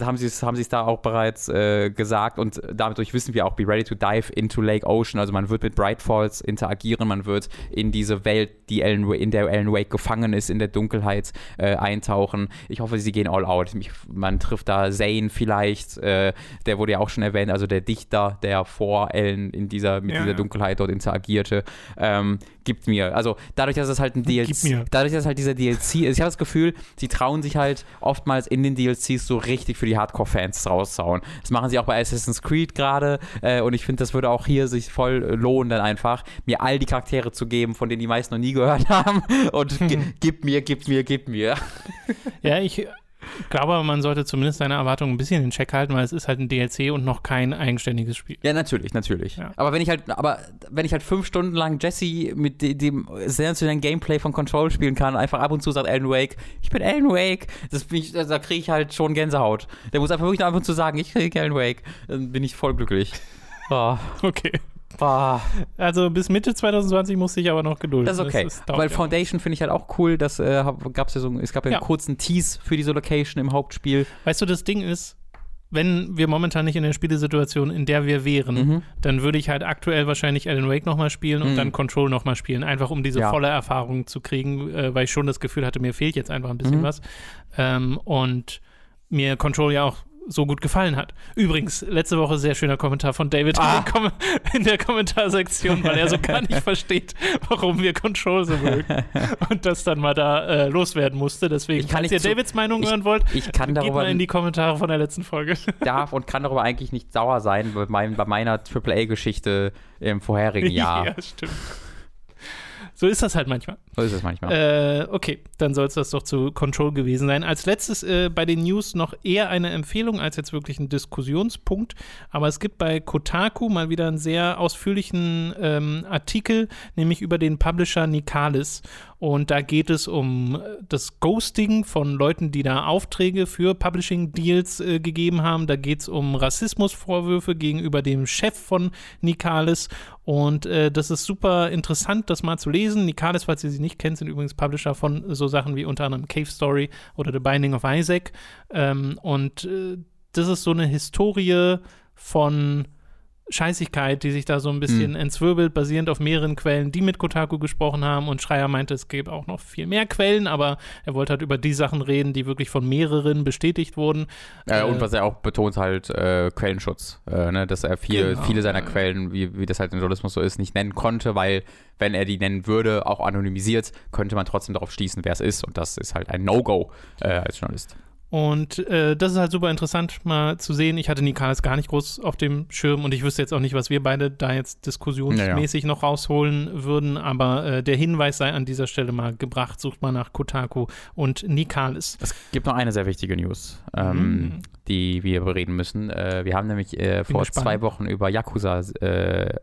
haben sie es haben da auch bereits äh, gesagt und dadurch wissen wir auch, be ready to dive into Lake Ocean. Also man wird mit Bright Falls interagieren, man wird in diese Welt, die Ellen, in der Alan Wake gefangen ist, in der Dunkelheit äh, eintauchen. Ich hoffe, sie gehen all out. man trifft da Zane vielleicht, äh, der wurde ja auch schon erwähnt, also der Dichter, der vor Ellen in dieser, mit ja, dieser Dunkelheit dort interagierte. Ähm, gibt mir. Also dadurch, dass es halt ein DLC, dadurch, dass es halt dieser DLC ist, ich habe das Gefühl, sie trauen sich halt oftmals in den DLCs so richtig für die Hardcore-Fans rauszuhauen. Das machen sie auch bei Assassin's Creed gerade äh, und ich finde, das würde auch hier sich voll lohnen, dann einfach mir all die Charaktere zu geben, von denen die meisten noch nie gehört haben und gib mir, gib mir, gib mir. Ja, ich ich glaube, man sollte zumindest seine Erwartungen ein bisschen in Check halten, weil es ist halt ein DLC und noch kein eigenständiges Spiel. Ja, natürlich, natürlich. Ja. Aber wenn ich halt, aber wenn ich halt fünf Stunden lang Jesse mit dem sensationellen Gameplay von Control spielen kann, einfach ab und zu sagt Alan Wake, ich bin Alan Wake, das bin ich, da kriege ich halt schon Gänsehaut. Der muss einfach wirklich ab und zu sagen, ich kriege Alan Wake, dann bin ich voll glücklich. Oh. Okay. Boah. Also bis Mitte 2020 musste ich aber noch gedulden. Das ist okay. Das ist, Weil Foundation finde ich halt auch cool. Das äh, gab's ja so, es gab ja, ja einen kurzen Tease für diese Location im Hauptspiel. Weißt du, das Ding ist, wenn wir momentan nicht in der Spielesituation, in der wir wären, mhm. dann würde ich halt aktuell wahrscheinlich Alan Wake nochmal spielen und mhm. dann Control nochmal spielen. Einfach um diese ja. volle Erfahrung zu kriegen, äh, weil ich schon das Gefühl hatte, mir fehlt jetzt einfach ein bisschen mhm. was. Ähm, und mir Control ja auch so gut gefallen hat. Übrigens, letzte Woche sehr schöner Kommentar von David ah. in, der Kommentarsektion, weil er so gar nicht versteht, warum wir Control so mögen. Und das dann mal da äh, loswerden musste. Deswegen, ich falls ihr zu, Davids Meinung ich, hören wollt, ich kann darüber, geht mal in die Kommentare von der letzten Folge. Darf und kann darüber eigentlich nicht sauer sein, bei, mein, bei meiner AAA-Geschichte im vorherigen Jahr. ja, stimmt. So ist das halt manchmal. So ist es manchmal. Äh, okay, dann soll es das doch zu Control gewesen sein. Als letztes äh, bei den News noch eher eine Empfehlung als jetzt wirklich ein Diskussionspunkt. Aber es gibt bei Kotaku mal wieder einen sehr ausführlichen ähm, Artikel, nämlich über den Publisher Nicalis. Und da geht es um äh, das Ghosting von Leuten, die da Aufträge für Publishing-Deals äh, gegeben haben. Da geht es um Rassismusvorwürfe gegenüber dem Chef von Nicalis. Und äh, das ist super interessant, das mal zu lesen. Nicalis, falls ihr sie nicht kennt, sind übrigens Publisher von so Sachen wie unter anderem Cave Story oder The Binding of Isaac. Ähm, und äh, das ist so eine Historie von Scheißigkeit, die sich da so ein bisschen hm. entzwirbelt, basierend auf mehreren Quellen, die mit Kotaku gesprochen haben. Und Schreier meinte, es gäbe auch noch viel mehr Quellen, aber er wollte halt über die Sachen reden, die wirklich von mehreren bestätigt wurden. Ja, äh, und was er auch betont, halt äh, Quellenschutz, äh, ne? dass er viel, genau, viele seiner. Quellen, wie, wie das halt im Journalismus so ist, nicht nennen konnte, weil wenn er die nennen würde, auch anonymisiert, könnte man trotzdem darauf schließen, wer es ist. Und das ist halt ein No-Go äh, als Journalist. Und äh, das ist halt super interessant mal zu sehen. Ich hatte Nikalis gar nicht groß auf dem Schirm und ich wüsste jetzt auch nicht, was wir beide da jetzt diskussionsmäßig naja. noch rausholen würden, aber äh, der Hinweis sei an dieser Stelle mal gebracht. Sucht mal nach Kotaku und Nikalis. Es gibt noch eine sehr wichtige News. Ähm, mhm. Die wir bereden müssen. Äh, wir haben nämlich äh, vor gespannt. zwei Wochen über Yakuza, äh,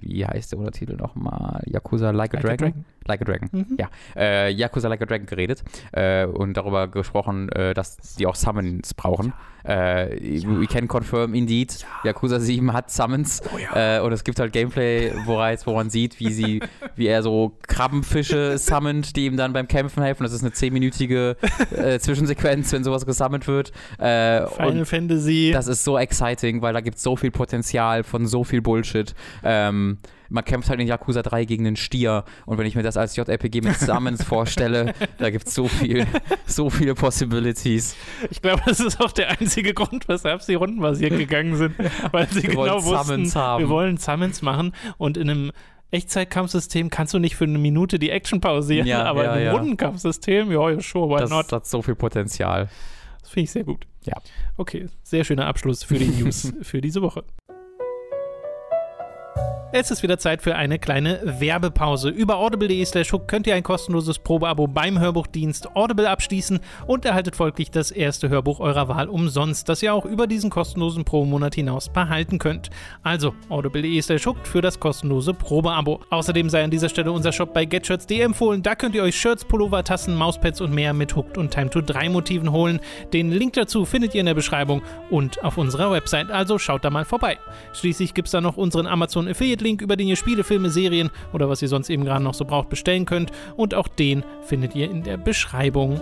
wie heißt der Untertitel nochmal? Yakuza Like, like a Dragon? A Dragon. Like a Dragon, mhm. ja. Äh, Yakuza Like a Dragon geredet äh, und darüber gesprochen, äh, dass die auch Summons brauchen. Ja. we can confirm, indeed, ja. Yakuza 7 hat Summons oh, ja. und es gibt halt Gameplay, bereits, wo man sieht, wie sie, wie er so Krabbenfische summont, die ihm dann beim Kämpfen helfen. Das ist eine zehnminütige Zwischensequenz, wenn sowas gesammelt wird. Äh, Final Fantasy. Das ist so exciting, weil da gibt es so viel Potenzial von so viel Bullshit. Ähm, man kämpft halt in Yakuza 3 gegen einen Stier und wenn ich mir das als JRPG mit Summons vorstelle, da gibt es so viel, so viele Possibilities. Ich glaube, das ist auch der einzige Grund, weshalb sie rundenbasiert gegangen sind, weil sie wir genau wussten, haben. wir wollen Summons machen und in einem Echtzeitkampfsystem kannst du nicht für eine Minute die Action pausieren, ja, aber ja, einem ja. Rundenkampfsystem, ja, sure, why das, not? Das hat so viel Potenzial. Das finde ich sehr gut. Ja. Okay, sehr schöner Abschluss für die News für diese Woche. Es ist wieder Zeit für eine kleine Werbepause. Über audible.de slash hook könnt ihr ein kostenloses Probeabo beim Hörbuchdienst Audible abschließen und erhaltet folglich das erste Hörbuch eurer Wahl umsonst, das ihr auch über diesen kostenlosen Pro-Monat hinaus behalten könnt. Also audible.de slash hook für das kostenlose Probeabo. Außerdem sei an dieser Stelle unser Shop bei GetShirts.de empfohlen. Da könnt ihr euch Shirts, Pullover, Tassen, Mauspads und mehr mit Hooked und Time to 3 Motiven holen. Den Link dazu findet ihr in der Beschreibung und auf unserer Website. Also schaut da mal vorbei. Schließlich gibt es da noch unseren Amazon Affiliate Affiliate-Link, über den ihr Spiele, Filme, Serien oder was ihr sonst eben gerade noch so braucht, bestellen könnt. Und auch den findet ihr in der Beschreibung.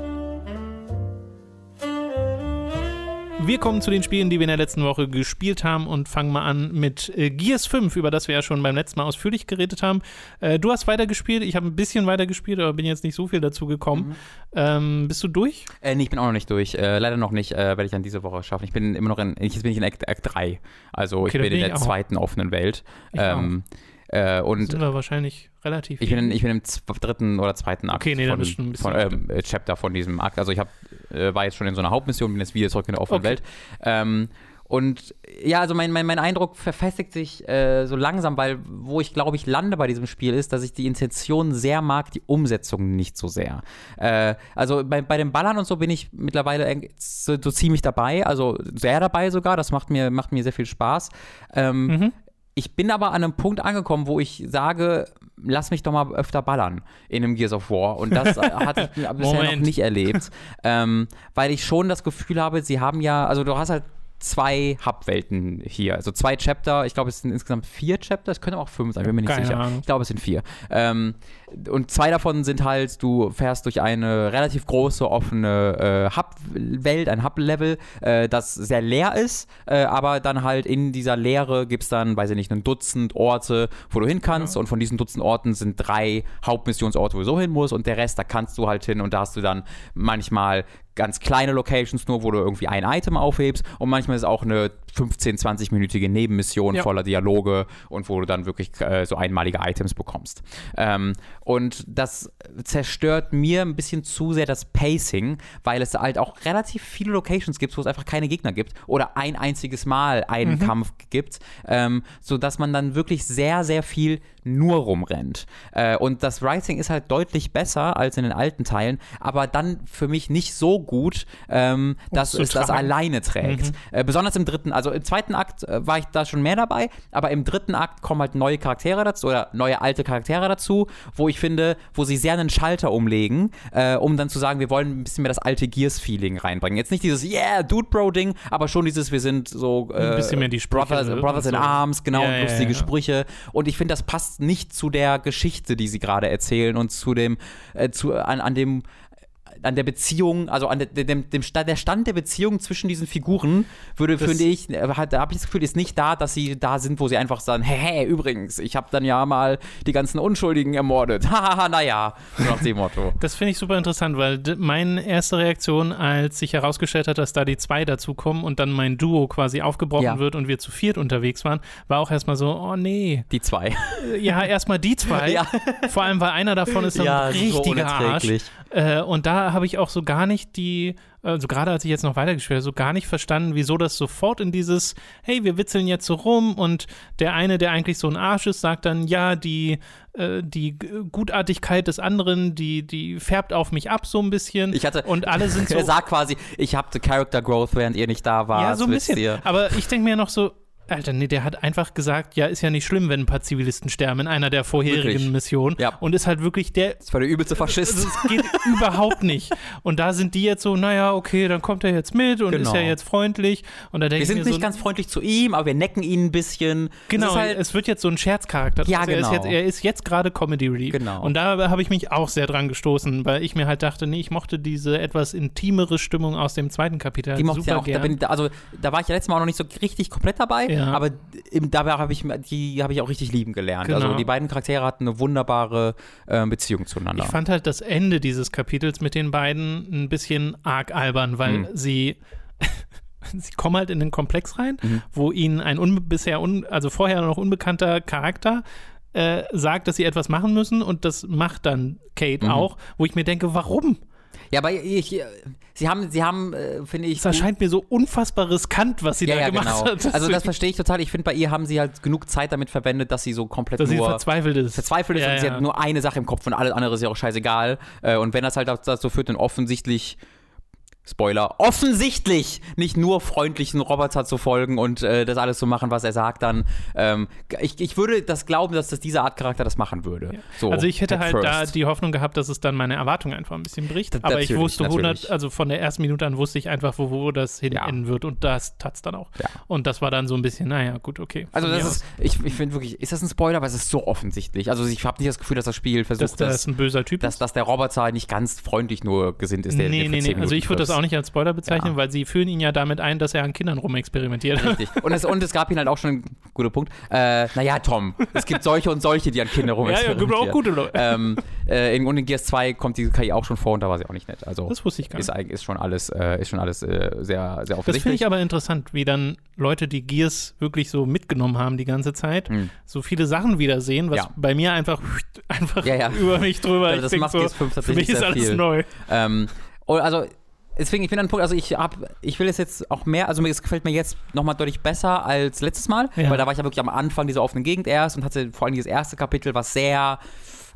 Wir kommen zu den Spielen, die wir in der letzten Woche gespielt haben und fangen mal an mit äh, Gears 5, über das wir ja schon beim letzten Mal ausführlich geredet haben. Äh, du hast weitergespielt, ich habe ein bisschen weitergespielt, aber bin jetzt nicht so viel dazu gekommen. Mhm. Ähm, bist du durch? Äh, nee, ich bin auch noch nicht durch. Äh, leider noch nicht, äh, werde ich dann diese Woche schaffen. Ich bin immer noch in, jetzt bin ich in Act, Act 3. Also okay, ich bin in der zweiten offenen Welt. Ähm, äh, und sind wir wahrscheinlich relativ. Ich bin, ich bin im dritten oder zweiten Akt okay, nee, von, ein von, ähm, äh, Chapter von diesem Akt. Also ich hab, äh, war jetzt schon in so einer Hauptmission, bin jetzt wieder zurück in der offenen okay. Welt. Ähm, und ja, also mein, mein, mein Eindruck verfestigt sich äh, so langsam, weil wo ich glaube ich lande bei diesem Spiel ist, dass ich die Intention sehr mag, die Umsetzung nicht so sehr. Äh, also bei, bei den Ballern und so bin ich mittlerweile so, so, ziemlich dabei, also sehr dabei sogar, das macht mir, macht mir sehr viel Spaß. Ähm, mhm. Ich bin aber an einem Punkt angekommen, wo ich sage, lass mich doch mal öfter ballern in einem Gears of War. Und das hatte ich bisher noch nicht erlebt. Ähm, weil ich schon das Gefühl habe, sie haben ja, also du hast halt zwei Hub-Welten hier. Also zwei Chapter, ich glaube, es sind insgesamt vier Chapter, es können auch fünf sein, bin mir nicht Keine sicher. Ahnung. Ich glaube, es sind vier. Ähm, und zwei davon sind halt, du fährst durch eine relativ große, offene äh, Hub-Welt, ein Hub-Level, äh, das sehr leer ist, äh, aber dann halt in dieser Leere gibt es dann, weiß ich nicht, ein Dutzend Orte, wo du hin kannst ja. und von diesen Dutzend Orten sind drei Hauptmissionsorte, wo du so hin musst und der Rest, da kannst du halt hin und da hast du dann manchmal ganz kleine Locations nur, wo du irgendwie ein Item aufhebst und manchmal ist es auch eine 15, 20-minütige Nebenmission ja. voller Dialoge und wo du dann wirklich äh, so einmalige Items bekommst. Ähm, und das zerstört mir ein bisschen zu sehr das Pacing, weil es halt auch relativ viele Locations gibt, wo es einfach keine Gegner gibt oder ein einziges Mal einen mhm. Kampf gibt, ähm, sodass man dann wirklich sehr, sehr viel nur rumrennt. Äh, und das Writing ist halt deutlich besser als in den alten Teilen, aber dann für mich nicht so gut, ähm, dass es das alleine trägt. Mhm. Äh, besonders im dritten, also im zweiten Akt äh, war ich da schon mehr dabei, aber im dritten Akt kommen halt neue Charaktere dazu oder neue alte Charaktere dazu, wo ich finde, wo sie sehr einen Schalter umlegen, äh, um dann zu sagen, wir wollen ein bisschen mehr das alte Gears-Feeling reinbringen. Jetzt nicht dieses Yeah, Dude Bro-Ding, aber schon dieses, wir sind so ein bisschen mehr die Sprüche, Brothers, Brothers in so. Arms, genau, ja, lustige ja, ja. Sprüche. Und ich finde, das passt nicht zu der Geschichte, die sie gerade erzählen und zu dem, äh, zu, an, an dem an der Beziehung, also an der, dem, dem Stand, der Stand der Beziehung zwischen diesen Figuren würde, das finde ich, äh, da habe ich das Gefühl, ist nicht da, dass sie da sind, wo sie einfach sagen, hey, hey übrigens, ich habe dann ja mal die ganzen Unschuldigen ermordet. Hahaha, naja, nach dem Motto. Das finde ich super interessant, weil meine erste Reaktion, als sich herausgestellt hat, dass da die zwei dazukommen und dann mein Duo quasi aufgebrochen ja. wird und wir zu viert unterwegs waren, war auch erstmal so, oh nee. Die zwei. Ja, erstmal die zwei. Ja. Vor allem, weil einer davon ist ein ja, richtiger so Arsch. Äh, und da habe ich auch so gar nicht die, also gerade als ich jetzt noch weitergespielt habe, so gar nicht verstanden, wieso das sofort in dieses, hey, wir witzeln jetzt so rum und der eine, der eigentlich so ein Arsch ist, sagt dann, ja, die, äh, die Gutartigkeit des anderen, die, die färbt auf mich ab so ein bisschen. Ich hatte, und alle sind so. er sagt quasi, ich habe Character Growth, während ihr nicht da wart. Ja, so ein bisschen. Ihr. Aber ich denke mir noch so, Alter, nee, der hat einfach gesagt, ja, ist ja nicht schlimm, wenn ein paar Zivilisten sterben in einer der vorherigen wirklich? Missionen. Ja. Und ist halt wirklich der. Das war der übelste Faschist. Das geht überhaupt nicht. Und da sind die jetzt so, naja, okay, dann kommt er jetzt mit und genau. ist ja jetzt freundlich. Und da wir sind nicht so, ganz freundlich zu ihm, aber wir necken ihn ein bisschen. Genau, halt, es wird jetzt so ein Scherzcharakter. Ja, also genau. Er ist jetzt, er ist jetzt gerade Comedy Relief. Genau. Und da habe ich mich auch sehr dran gestoßen, weil ich mir halt dachte, nee, ich mochte diese etwas intimere Stimmung aus dem zweiten Kapitel. Die mochte ich auch. Da bin, also, da war ich ja letztes Mal auch noch nicht so richtig komplett dabei, ja. Aber im, dabei habe ich die habe ich auch richtig lieben gelernt. Also genau. Also die beiden Charaktere hatten eine wunderbare äh, Beziehung zueinander. Ich fand halt das Ende dieses Kapitels mit den beiden ein bisschen arg albern, weil mhm. sie sie kommen halt in den Komplex rein, mhm. wo ihnen ein un bisher un also vorher noch unbekannter Charakter äh, sagt, dass sie etwas machen müssen und das macht dann Kate mhm. auch, wo ich mir denke, warum? Ja, aber ich, sie haben, sie haben, äh, finde ich. Es erscheint mir so unfassbar riskant, was sie ja, da ja, gemacht genau. hat. Also das verstehe ich total. Ich finde, bei ihr haben sie halt genug Zeit damit verwendet, dass sie so komplett dass nur sie verzweifelt ist. Verzweifelt ist ja, und sie hat nur eine Sache im Kopf und alles andere ist ja auch scheißegal. Äh, und wenn das halt dazu führt, dann offensichtlich Spoiler, offensichtlich nicht nur freundlichen Roboter zu folgen und äh, das alles zu machen, was er sagt, dann ähm, ich, ich würde das glauben, dass das diese Art Charakter das machen würde. Ja. So, also ich hätte halt first. da die Hoffnung gehabt, dass es dann meine Erwartung einfach ein bisschen bricht. aber ich wusste 100, also von der ersten Minute an wusste ich einfach, wo, wo das hin ja. enden wird und das tat es dann auch. Ja. Und das war dann so ein bisschen, naja, gut, okay. Also das ist, ich, ich finde wirklich, ist das ein Spoiler, weil es ist so offensichtlich. Also ich habe nicht das Gefühl, dass das Spiel versucht, dass, das ein böser Typ dass, dass der Roboter nicht ganz freundlich nur gesinnt ist. Der, nee, der nee, nee. Also ich würde das auch nicht als Spoiler bezeichnen ja. weil sie führen ihn ja damit ein, dass er an Kindern rumexperimentiert. Richtig. Und es, und es gab ihn halt auch schon, guter Punkt, äh, naja, Tom, es gibt solche und solche, die an Kinder rumexperimentieren. Ja, ja, gibt auch gute Leute. Ähm, äh, in, und in Gears 2 kommt diese KI auch schon vor und da war sie auch nicht nett. Also, das wusste ich gar nicht. Ist, ist schon alles, äh, ist schon alles äh, sehr, sehr offensichtlich. Das finde ich aber interessant, wie dann Leute, die Gears wirklich so mitgenommen haben die ganze Zeit, hm. so viele Sachen wiedersehen, was ja. bei mir einfach, einfach ja, ja. über mich drüber ist. Das macht so, Gears 5 tatsächlich Für mich ist alles viel. neu. Ähm, also deswegen, ich bin an Punkt, also ich hab, ich will es jetzt auch mehr, also es gefällt mir jetzt nochmal deutlich besser als letztes Mal, ja. weil da war ich ja wirklich am Anfang dieser offenen Gegend erst und hatte vor allem dieses erste Kapitel, was sehr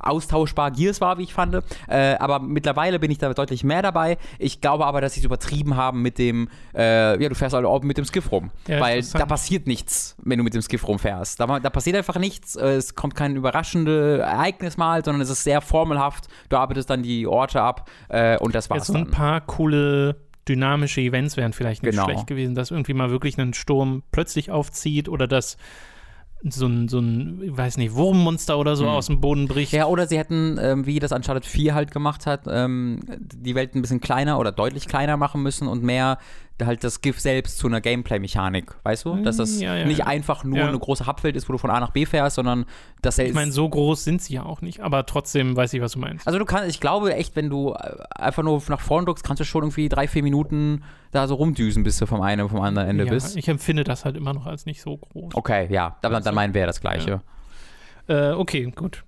austauschbar Gears war, wie ich fand. Äh, aber mittlerweile bin ich da deutlich mehr dabei. Ich glaube aber, dass sie es übertrieben haben mit dem, äh, ja, du fährst halt auch mit dem Skiff rum. Ja, weil da passiert nichts, wenn du mit dem Skiff rumfährst. Da, da passiert einfach nichts. Äh, es kommt kein überraschendes Ereignis mal, sondern es ist sehr formelhaft. Du arbeitest dann die Orte ab äh, und das war's. Ja, so ein paar coole dynamische Events wären vielleicht nicht genau. schlecht gewesen, dass irgendwie mal wirklich ein Sturm plötzlich aufzieht oder dass so ein, so ein, ich weiß nicht, Wurmmonster oder so mhm. aus dem Boden bricht. Ja, oder sie hätten, ähm, wie das Uncharted 4 halt gemacht hat, ähm, die Welt ein bisschen kleiner oder deutlich kleiner machen müssen und mehr halt das GIF selbst zu einer Gameplay-Mechanik, weißt du? Dass das ja, ja, nicht ja. einfach nur eine große Hubwelt ist, wo du von A nach B fährst, sondern das selbst. Ich meine, so groß sind sie ja auch nicht, aber trotzdem weiß ich, was du meinst. Also du kannst, ich glaube echt, wenn du äh, einfach nur nach vorne drückst, kannst du schon irgendwie drei, vier Minuten da so rumdüsen, bis du vom einen und vom anderen Ende bist. Ich empfinde das halt immer noch als nicht so groß. Okay, ja, dann, dann meinen wir das Gleiche. Äh, okay, gut.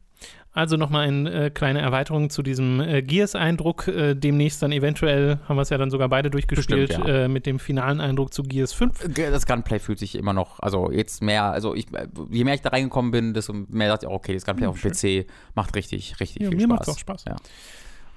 Also nochmal eine äh, kleine Erweiterung zu diesem äh, Gears-Eindruck. Äh, demnächst dann eventuell, haben wir es ja dann sogar beide durchgespielt, Bestimmt, ja. Äh, mit dem finalen Eindruck zu Gears 5. Das Gunplay fühlt sich immer noch, also jetzt mehr, also ich, je mehr ich da reingekommen bin, desto mehr dachte ich, okay, das Gunplay hm, auf dem PC macht richtig, richtig ja, viel mir Spaß. Mir macht auch Spaß. Ja.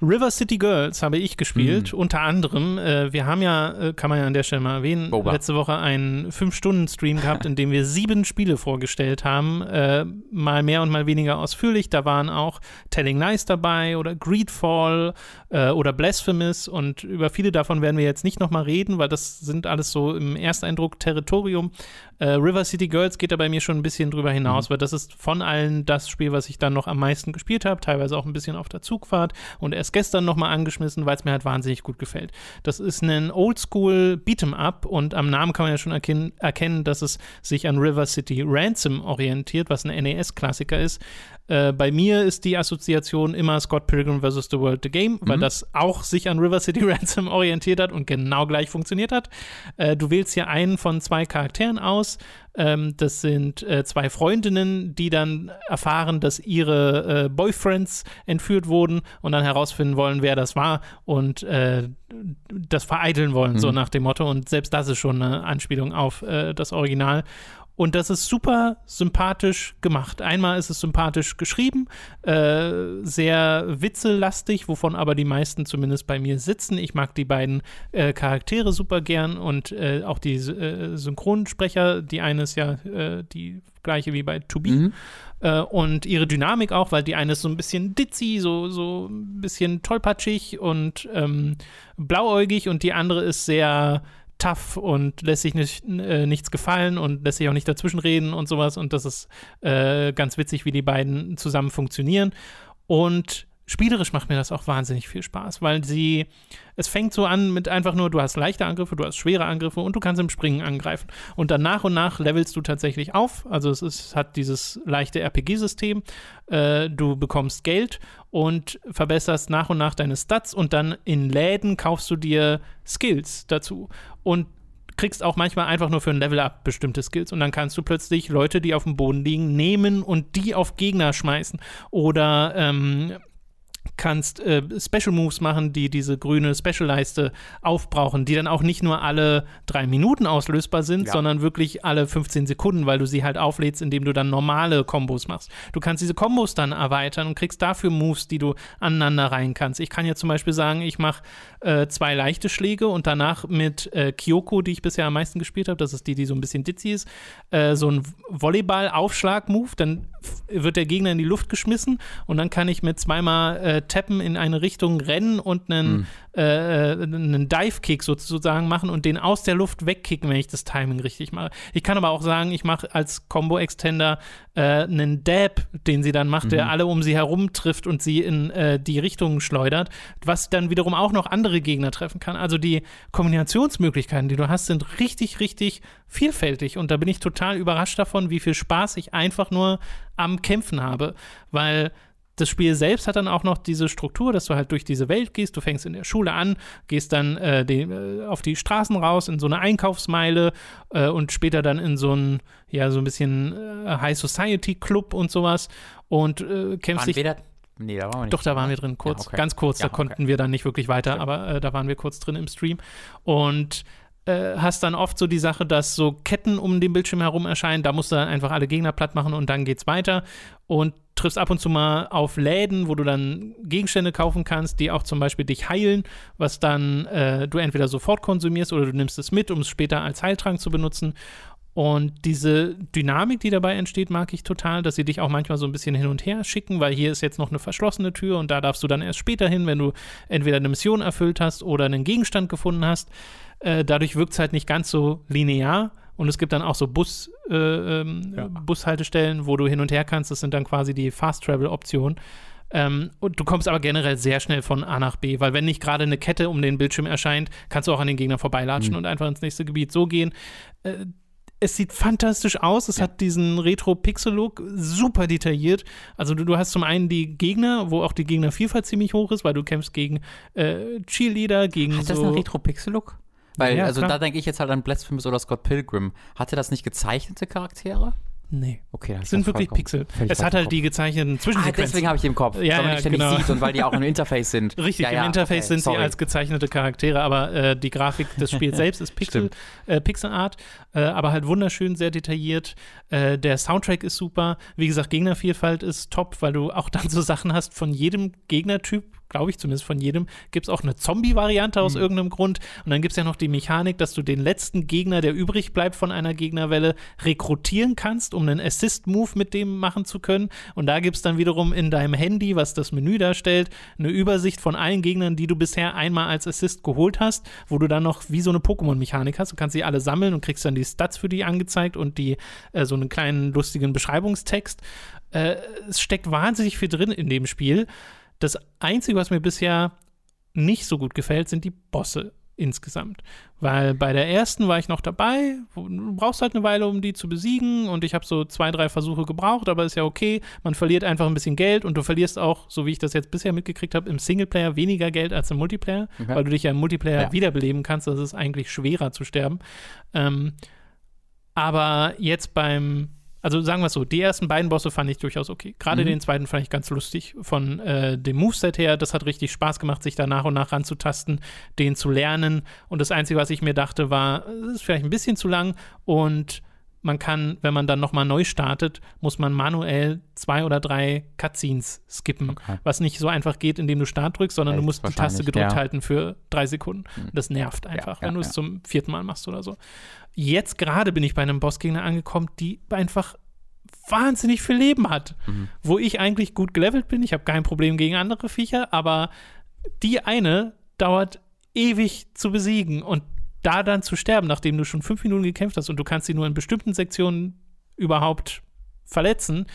River City Girls habe ich gespielt, mhm. unter anderem. Äh, wir haben ja, äh, kann man ja an der Stelle mal erwähnen, Boba. letzte Woche einen 5-Stunden-Stream gehabt, in dem wir sieben Spiele vorgestellt haben. Äh, mal mehr und mal weniger ausführlich. Da waren auch Telling Nice dabei oder Greedfall äh, oder Blasphemous und über viele davon werden wir jetzt nicht nochmal reden, weil das sind alles so im Ersteindruck Territorium. Äh, River City Girls geht da bei mir schon ein bisschen drüber hinaus, mhm. weil das ist von allen das Spiel, was ich dann noch am meisten gespielt habe, teilweise auch ein bisschen auf der Zugfahrt und erst gestern nochmal angeschmissen, weil es mir halt wahnsinnig gut gefällt. Das ist ein Oldschool Beat'em Up und am Namen kann man ja schon erkennen, erkennen, dass es sich an River City Ransom orientiert, was ein NES-Klassiker ist. Äh, bei mir ist die Assoziation immer Scott Pilgrim vs. The World the Game, weil mhm. das auch sich an River City Ransom orientiert hat und genau gleich funktioniert hat. Äh, du wählst hier einen von zwei Charakteren aus. Ähm, das sind äh, zwei Freundinnen, die dann erfahren, dass ihre äh, Boyfriends entführt wurden und dann herausfinden, rausfinden wollen, wer das war und äh, das vereiteln wollen, mhm. so nach dem Motto. Und selbst das ist schon eine Anspielung auf äh, das Original. Und das ist super sympathisch gemacht. Einmal ist es sympathisch geschrieben, äh, sehr witzelastig, wovon aber die meisten zumindest bei mir sitzen. Ich mag die beiden äh, Charaktere super gern und äh, auch die äh, Synchronsprecher. Die eine ist ja äh, die gleiche wie bei To Be. Mhm. Äh, und ihre Dynamik auch, weil die eine ist so ein bisschen ditzy, so, so ein bisschen tollpatschig und ähm, blauäugig und die andere ist sehr tough und lässt sich nicht, äh, nichts gefallen und lässt sich auch nicht dazwischenreden und sowas. Und das ist äh, ganz witzig, wie die beiden zusammen funktionieren. Und spielerisch macht mir das auch wahnsinnig viel Spaß, weil sie, es fängt so an mit einfach nur, du hast leichte Angriffe, du hast schwere Angriffe und du kannst im Springen angreifen. Und dann nach und nach levelst du tatsächlich auf. Also es ist, hat dieses leichte RPG-System. Äh, du bekommst Geld und verbesserst nach und nach deine Stats und dann in Läden kaufst du dir Skills dazu. Und kriegst auch manchmal einfach nur für ein Level-Up bestimmte Skills und dann kannst du plötzlich Leute, die auf dem Boden liegen, nehmen und die auf Gegner schmeißen. Oder ähm, kannst äh, Special Moves machen, die diese grüne Special-Leiste aufbrauchen, die dann auch nicht nur alle drei Minuten auslösbar sind, ja. sondern wirklich alle 15 Sekunden, weil du sie halt auflädst, indem du dann normale Kombos machst. Du kannst diese Kombos dann erweitern und kriegst dafür Moves, die du aneinander rein kannst. Ich kann ja zum Beispiel sagen, ich mache äh, zwei leichte Schläge und danach mit äh, Kyoko, die ich bisher am meisten gespielt habe, das ist die, die so ein bisschen ditzy ist, äh, so ein Volleyball-Aufschlag-Move, dann wird der Gegner in die Luft geschmissen und dann kann ich mit zweimal Tappen in eine Richtung rennen und einen, mhm. äh, einen Dive-Kick sozusagen machen und den aus der Luft wegkicken, wenn ich das Timing richtig mache. Ich kann aber auch sagen, ich mache als Combo-Extender äh, einen Dab, den sie dann macht, mhm. der alle um sie herum trifft und sie in äh, die Richtung schleudert, was dann wiederum auch noch andere Gegner treffen kann. Also die Kombinationsmöglichkeiten, die du hast, sind richtig, richtig vielfältig und da bin ich total überrascht davon, wie viel Spaß ich einfach nur am Kämpfen habe, weil das Spiel selbst hat dann auch noch diese Struktur, dass du halt durch diese Welt gehst. Du fängst in der Schule an, gehst dann äh, die, äh, auf die Straßen raus in so eine Einkaufsmeile äh, und später dann in so ein, ja, so ein bisschen äh, High Society Club und sowas und äh, kämpfst dich. Nee, da waren wir nicht. Doch, da waren wir drin, kurz, ja, okay. ganz kurz. Ja, da konnten okay. wir dann nicht wirklich weiter, okay. aber äh, da waren wir kurz drin im Stream. Und hast dann oft so die Sache, dass so Ketten um den Bildschirm herum erscheinen. Da musst du dann einfach alle Gegner platt machen und dann geht's weiter. Und triffst ab und zu mal auf Läden, wo du dann Gegenstände kaufen kannst, die auch zum Beispiel dich heilen, was dann äh, du entweder sofort konsumierst oder du nimmst es mit, um es später als Heiltrank zu benutzen. Und diese Dynamik, die dabei entsteht, mag ich total, dass sie dich auch manchmal so ein bisschen hin und her schicken, weil hier ist jetzt noch eine verschlossene Tür und da darfst du dann erst später hin, wenn du entweder eine Mission erfüllt hast oder einen Gegenstand gefunden hast. Äh, dadurch wirkt es halt nicht ganz so linear und es gibt dann auch so Bus, äh, ähm, ja. Bushaltestellen, wo du hin und her kannst. Das sind dann quasi die Fast-Travel-Optionen. Ähm, und du kommst aber generell sehr schnell von A nach B, weil wenn nicht gerade eine Kette um den Bildschirm erscheint, kannst du auch an den Gegner vorbeilatschen mhm. und einfach ins nächste Gebiet so gehen. Äh, es sieht fantastisch aus. Es ja. hat diesen Retro-Pixel-Look, super detailliert. Also du, du, hast zum einen die Gegner, wo auch die Gegnervielfalt ziemlich hoch ist, weil du kämpfst gegen äh, Cheerleader, gegen Hat so das einen Retro-Pixel-Look? Weil, ja, also klar. da denke ich jetzt halt an Blasphemous oder Scott Pilgrim. Hatte das nicht gezeichnete Charaktere? Nee. Okay, das sind wirklich Pixel. Es hat halt die gezeichneten Zwischensequenzen. Ah, deswegen habe ich die im Kopf, ja, weil man ja, genau. sieht und weil die auch im Interface sind. Richtig, ja, im Interface okay, sind sorry. sie als gezeichnete Charaktere, aber äh, die Grafik des Spiels selbst ist Pixel, äh, Pixelart, äh, aber halt wunderschön, sehr detailliert. Äh, der Soundtrack ist super. Wie gesagt, Gegnervielfalt ist top, weil du auch dann so Sachen hast von jedem Gegnertyp glaube ich zumindest von jedem, gibt es auch eine Zombie-Variante aus mhm. irgendeinem Grund. Und dann gibt es ja noch die Mechanik, dass du den letzten Gegner, der übrig bleibt von einer Gegnerwelle, rekrutieren kannst, um einen Assist-Move mit dem machen zu können. Und da gibt es dann wiederum in deinem Handy, was das Menü darstellt, eine Übersicht von allen Gegnern, die du bisher einmal als Assist geholt hast, wo du dann noch wie so eine Pokémon-Mechanik hast. Du kannst sie alle sammeln und kriegst dann die Stats für die angezeigt und die äh, so einen kleinen lustigen Beschreibungstext. Äh, es steckt wahnsinnig viel drin in dem Spiel. Das Einzige, was mir bisher nicht so gut gefällt, sind die Bosse insgesamt. Weil bei der ersten war ich noch dabei, du brauchst halt eine Weile, um die zu besiegen und ich habe so zwei, drei Versuche gebraucht, aber ist ja okay. Man verliert einfach ein bisschen Geld und du verlierst auch, so wie ich das jetzt bisher mitgekriegt habe, im Singleplayer weniger Geld als im Multiplayer, okay. weil du dich ja im Multiplayer ja. wiederbeleben kannst. Das ist eigentlich schwerer zu sterben. Ähm, aber jetzt beim also sagen wir es so, die ersten beiden Bosse fand ich durchaus okay. Gerade mhm. den zweiten fand ich ganz lustig. Von äh, dem Moveset her, das hat richtig Spaß gemacht, sich da nach und nach ranzutasten, den zu lernen. Und das Einzige, was ich mir dachte, war, es ist vielleicht ein bisschen zu lang und man kann, wenn man dann nochmal neu startet, muss man manuell zwei oder drei Cutscenes skippen. Okay. Was nicht so einfach geht, indem du Start drückst, sondern Echt? du musst die Taste gedrückt ja. halten für drei Sekunden. Mhm. Das nervt einfach, ja, wenn du es zum vierten Mal machst oder so. Jetzt gerade bin ich bei einem Bossgegner angekommen, die einfach wahnsinnig viel Leben hat. Mhm. Wo ich eigentlich gut gelevelt bin. Ich habe kein Problem gegen andere Viecher, aber die eine dauert ewig zu besiegen und da dann zu sterben, nachdem du schon fünf Minuten gekämpft hast und du kannst sie nur in bestimmten Sektionen überhaupt verletzen,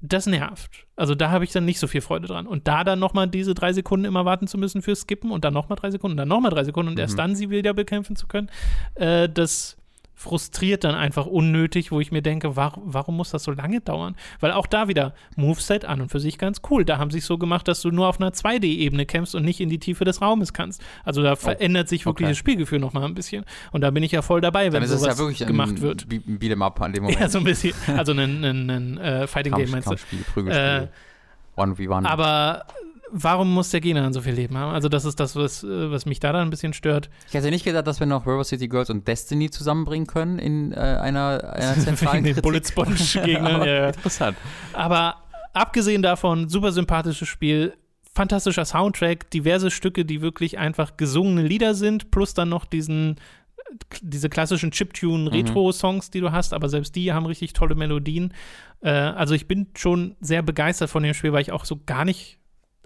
das nervt. Also da habe ich dann nicht so viel Freude dran. Und da dann nochmal diese drei Sekunden immer warten zu müssen fürs Skippen und dann nochmal drei Sekunden, dann nochmal drei Sekunden und mhm. erst dann sie wieder bekämpfen zu können, äh, das frustriert dann einfach unnötig, wo ich mir denke, war, warum muss das so lange dauern? Weil auch da wieder Moveset an und für sich ganz cool. Da haben sie es so gemacht, dass du nur auf einer 2D-Ebene kämpfst und nicht in die Tiefe des Raumes kannst. Also da oh, verändert sich wirklich okay. das Spielgefühl nochmal ein bisschen. Und da bin ich ja voll dabei, wenn sowas ja wirklich gemacht ein wird. Beat'em Up an dem Moment. Ja, so ein bisschen. Also ein, ein, ein äh, Fighting Game meinst du? Prügelspiel. Äh, One v One. Aber warum muss der Gegner dann so viel Leben haben? Also, das ist das, was, äh, was mich da dann ein bisschen stört. Ich hätte nicht gedacht, dass wir noch River City Girls und Destiny zusammenbringen können in äh, einer, einer zentralen den Bullet Sponge Gegner. ja. Interessant. Aber abgesehen davon, super sympathisches Spiel, fantastischer Soundtrack, diverse Stücke, die wirklich einfach gesungene Lieder sind, plus dann noch diesen diese klassischen Chiptune-Retro-Songs, die du hast, aber selbst die haben richtig tolle Melodien. Äh, also ich bin schon sehr begeistert von dem Spiel, weil ich auch so gar nicht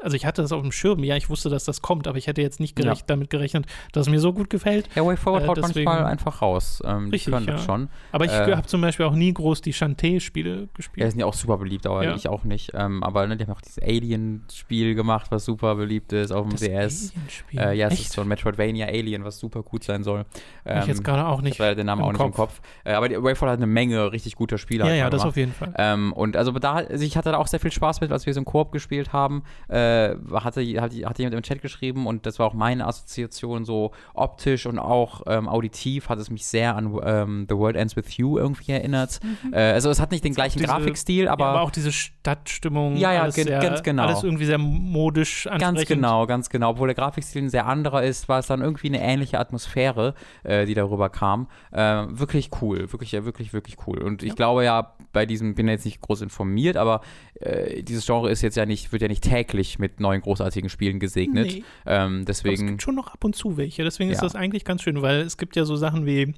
also ich hatte das auf dem Schirm, ja, ich wusste, dass das kommt, aber ich hätte jetzt nicht gerecht, ja. damit gerechnet, dass es mir so gut gefällt. Ja, Way Forward äh, haut manchmal einfach raus. Ähm, richtig, die ja. das schon. Aber ich äh, habe zum Beispiel auch nie groß die Shantae-Spiele gespielt. Ja, die sind ja auch super beliebt, aber ja. ich auch nicht. Ähm, aber ne, die haben auch dieses Alien-Spiel gemacht, was super beliebt ist auf dem das DS. Äh, ja, es ist so ein Metroidvania Alien, was super gut sein soll. Ähm, ich jetzt ähm, gerade auch nicht. Ich den Namen auch nicht Kopf. im Kopf. Äh, aber Way Forward hat eine Menge richtig guter Spiele. Ja, ja, das auf jeden Fall. Ähm, und also da, also ich hatte da auch sehr viel Spaß mit, als wir so im Koop gespielt haben. Äh, hatte hat, hat jemand im Chat geschrieben und das war auch meine Assoziation, so optisch und auch ähm, auditiv hat es mich sehr an ähm, The World Ends With You irgendwie erinnert. Mhm. Äh, also es hat nicht den gleichen diese, Grafikstil, aber, ja, aber auch diese Stadtstimmung. Ja, ja, sehr, ganz genau. Alles irgendwie sehr modisch Ganz genau, ganz genau. Obwohl der Grafikstil ein sehr anderer ist, war es dann irgendwie eine ähnliche Atmosphäre, äh, die darüber kam. Äh, wirklich cool, wirklich, wirklich, wirklich cool. Und ja. ich glaube ja, bei diesem, bin jetzt nicht groß informiert, aber äh, dieses Genre ist jetzt ja nicht, wird ja nicht täglich mit neuen großartigen Spielen gesegnet. Nee. Ähm, deswegen. Aber es gibt schon noch ab und zu welche. Deswegen ja. ist das eigentlich ganz schön, weil es gibt ja so Sachen wie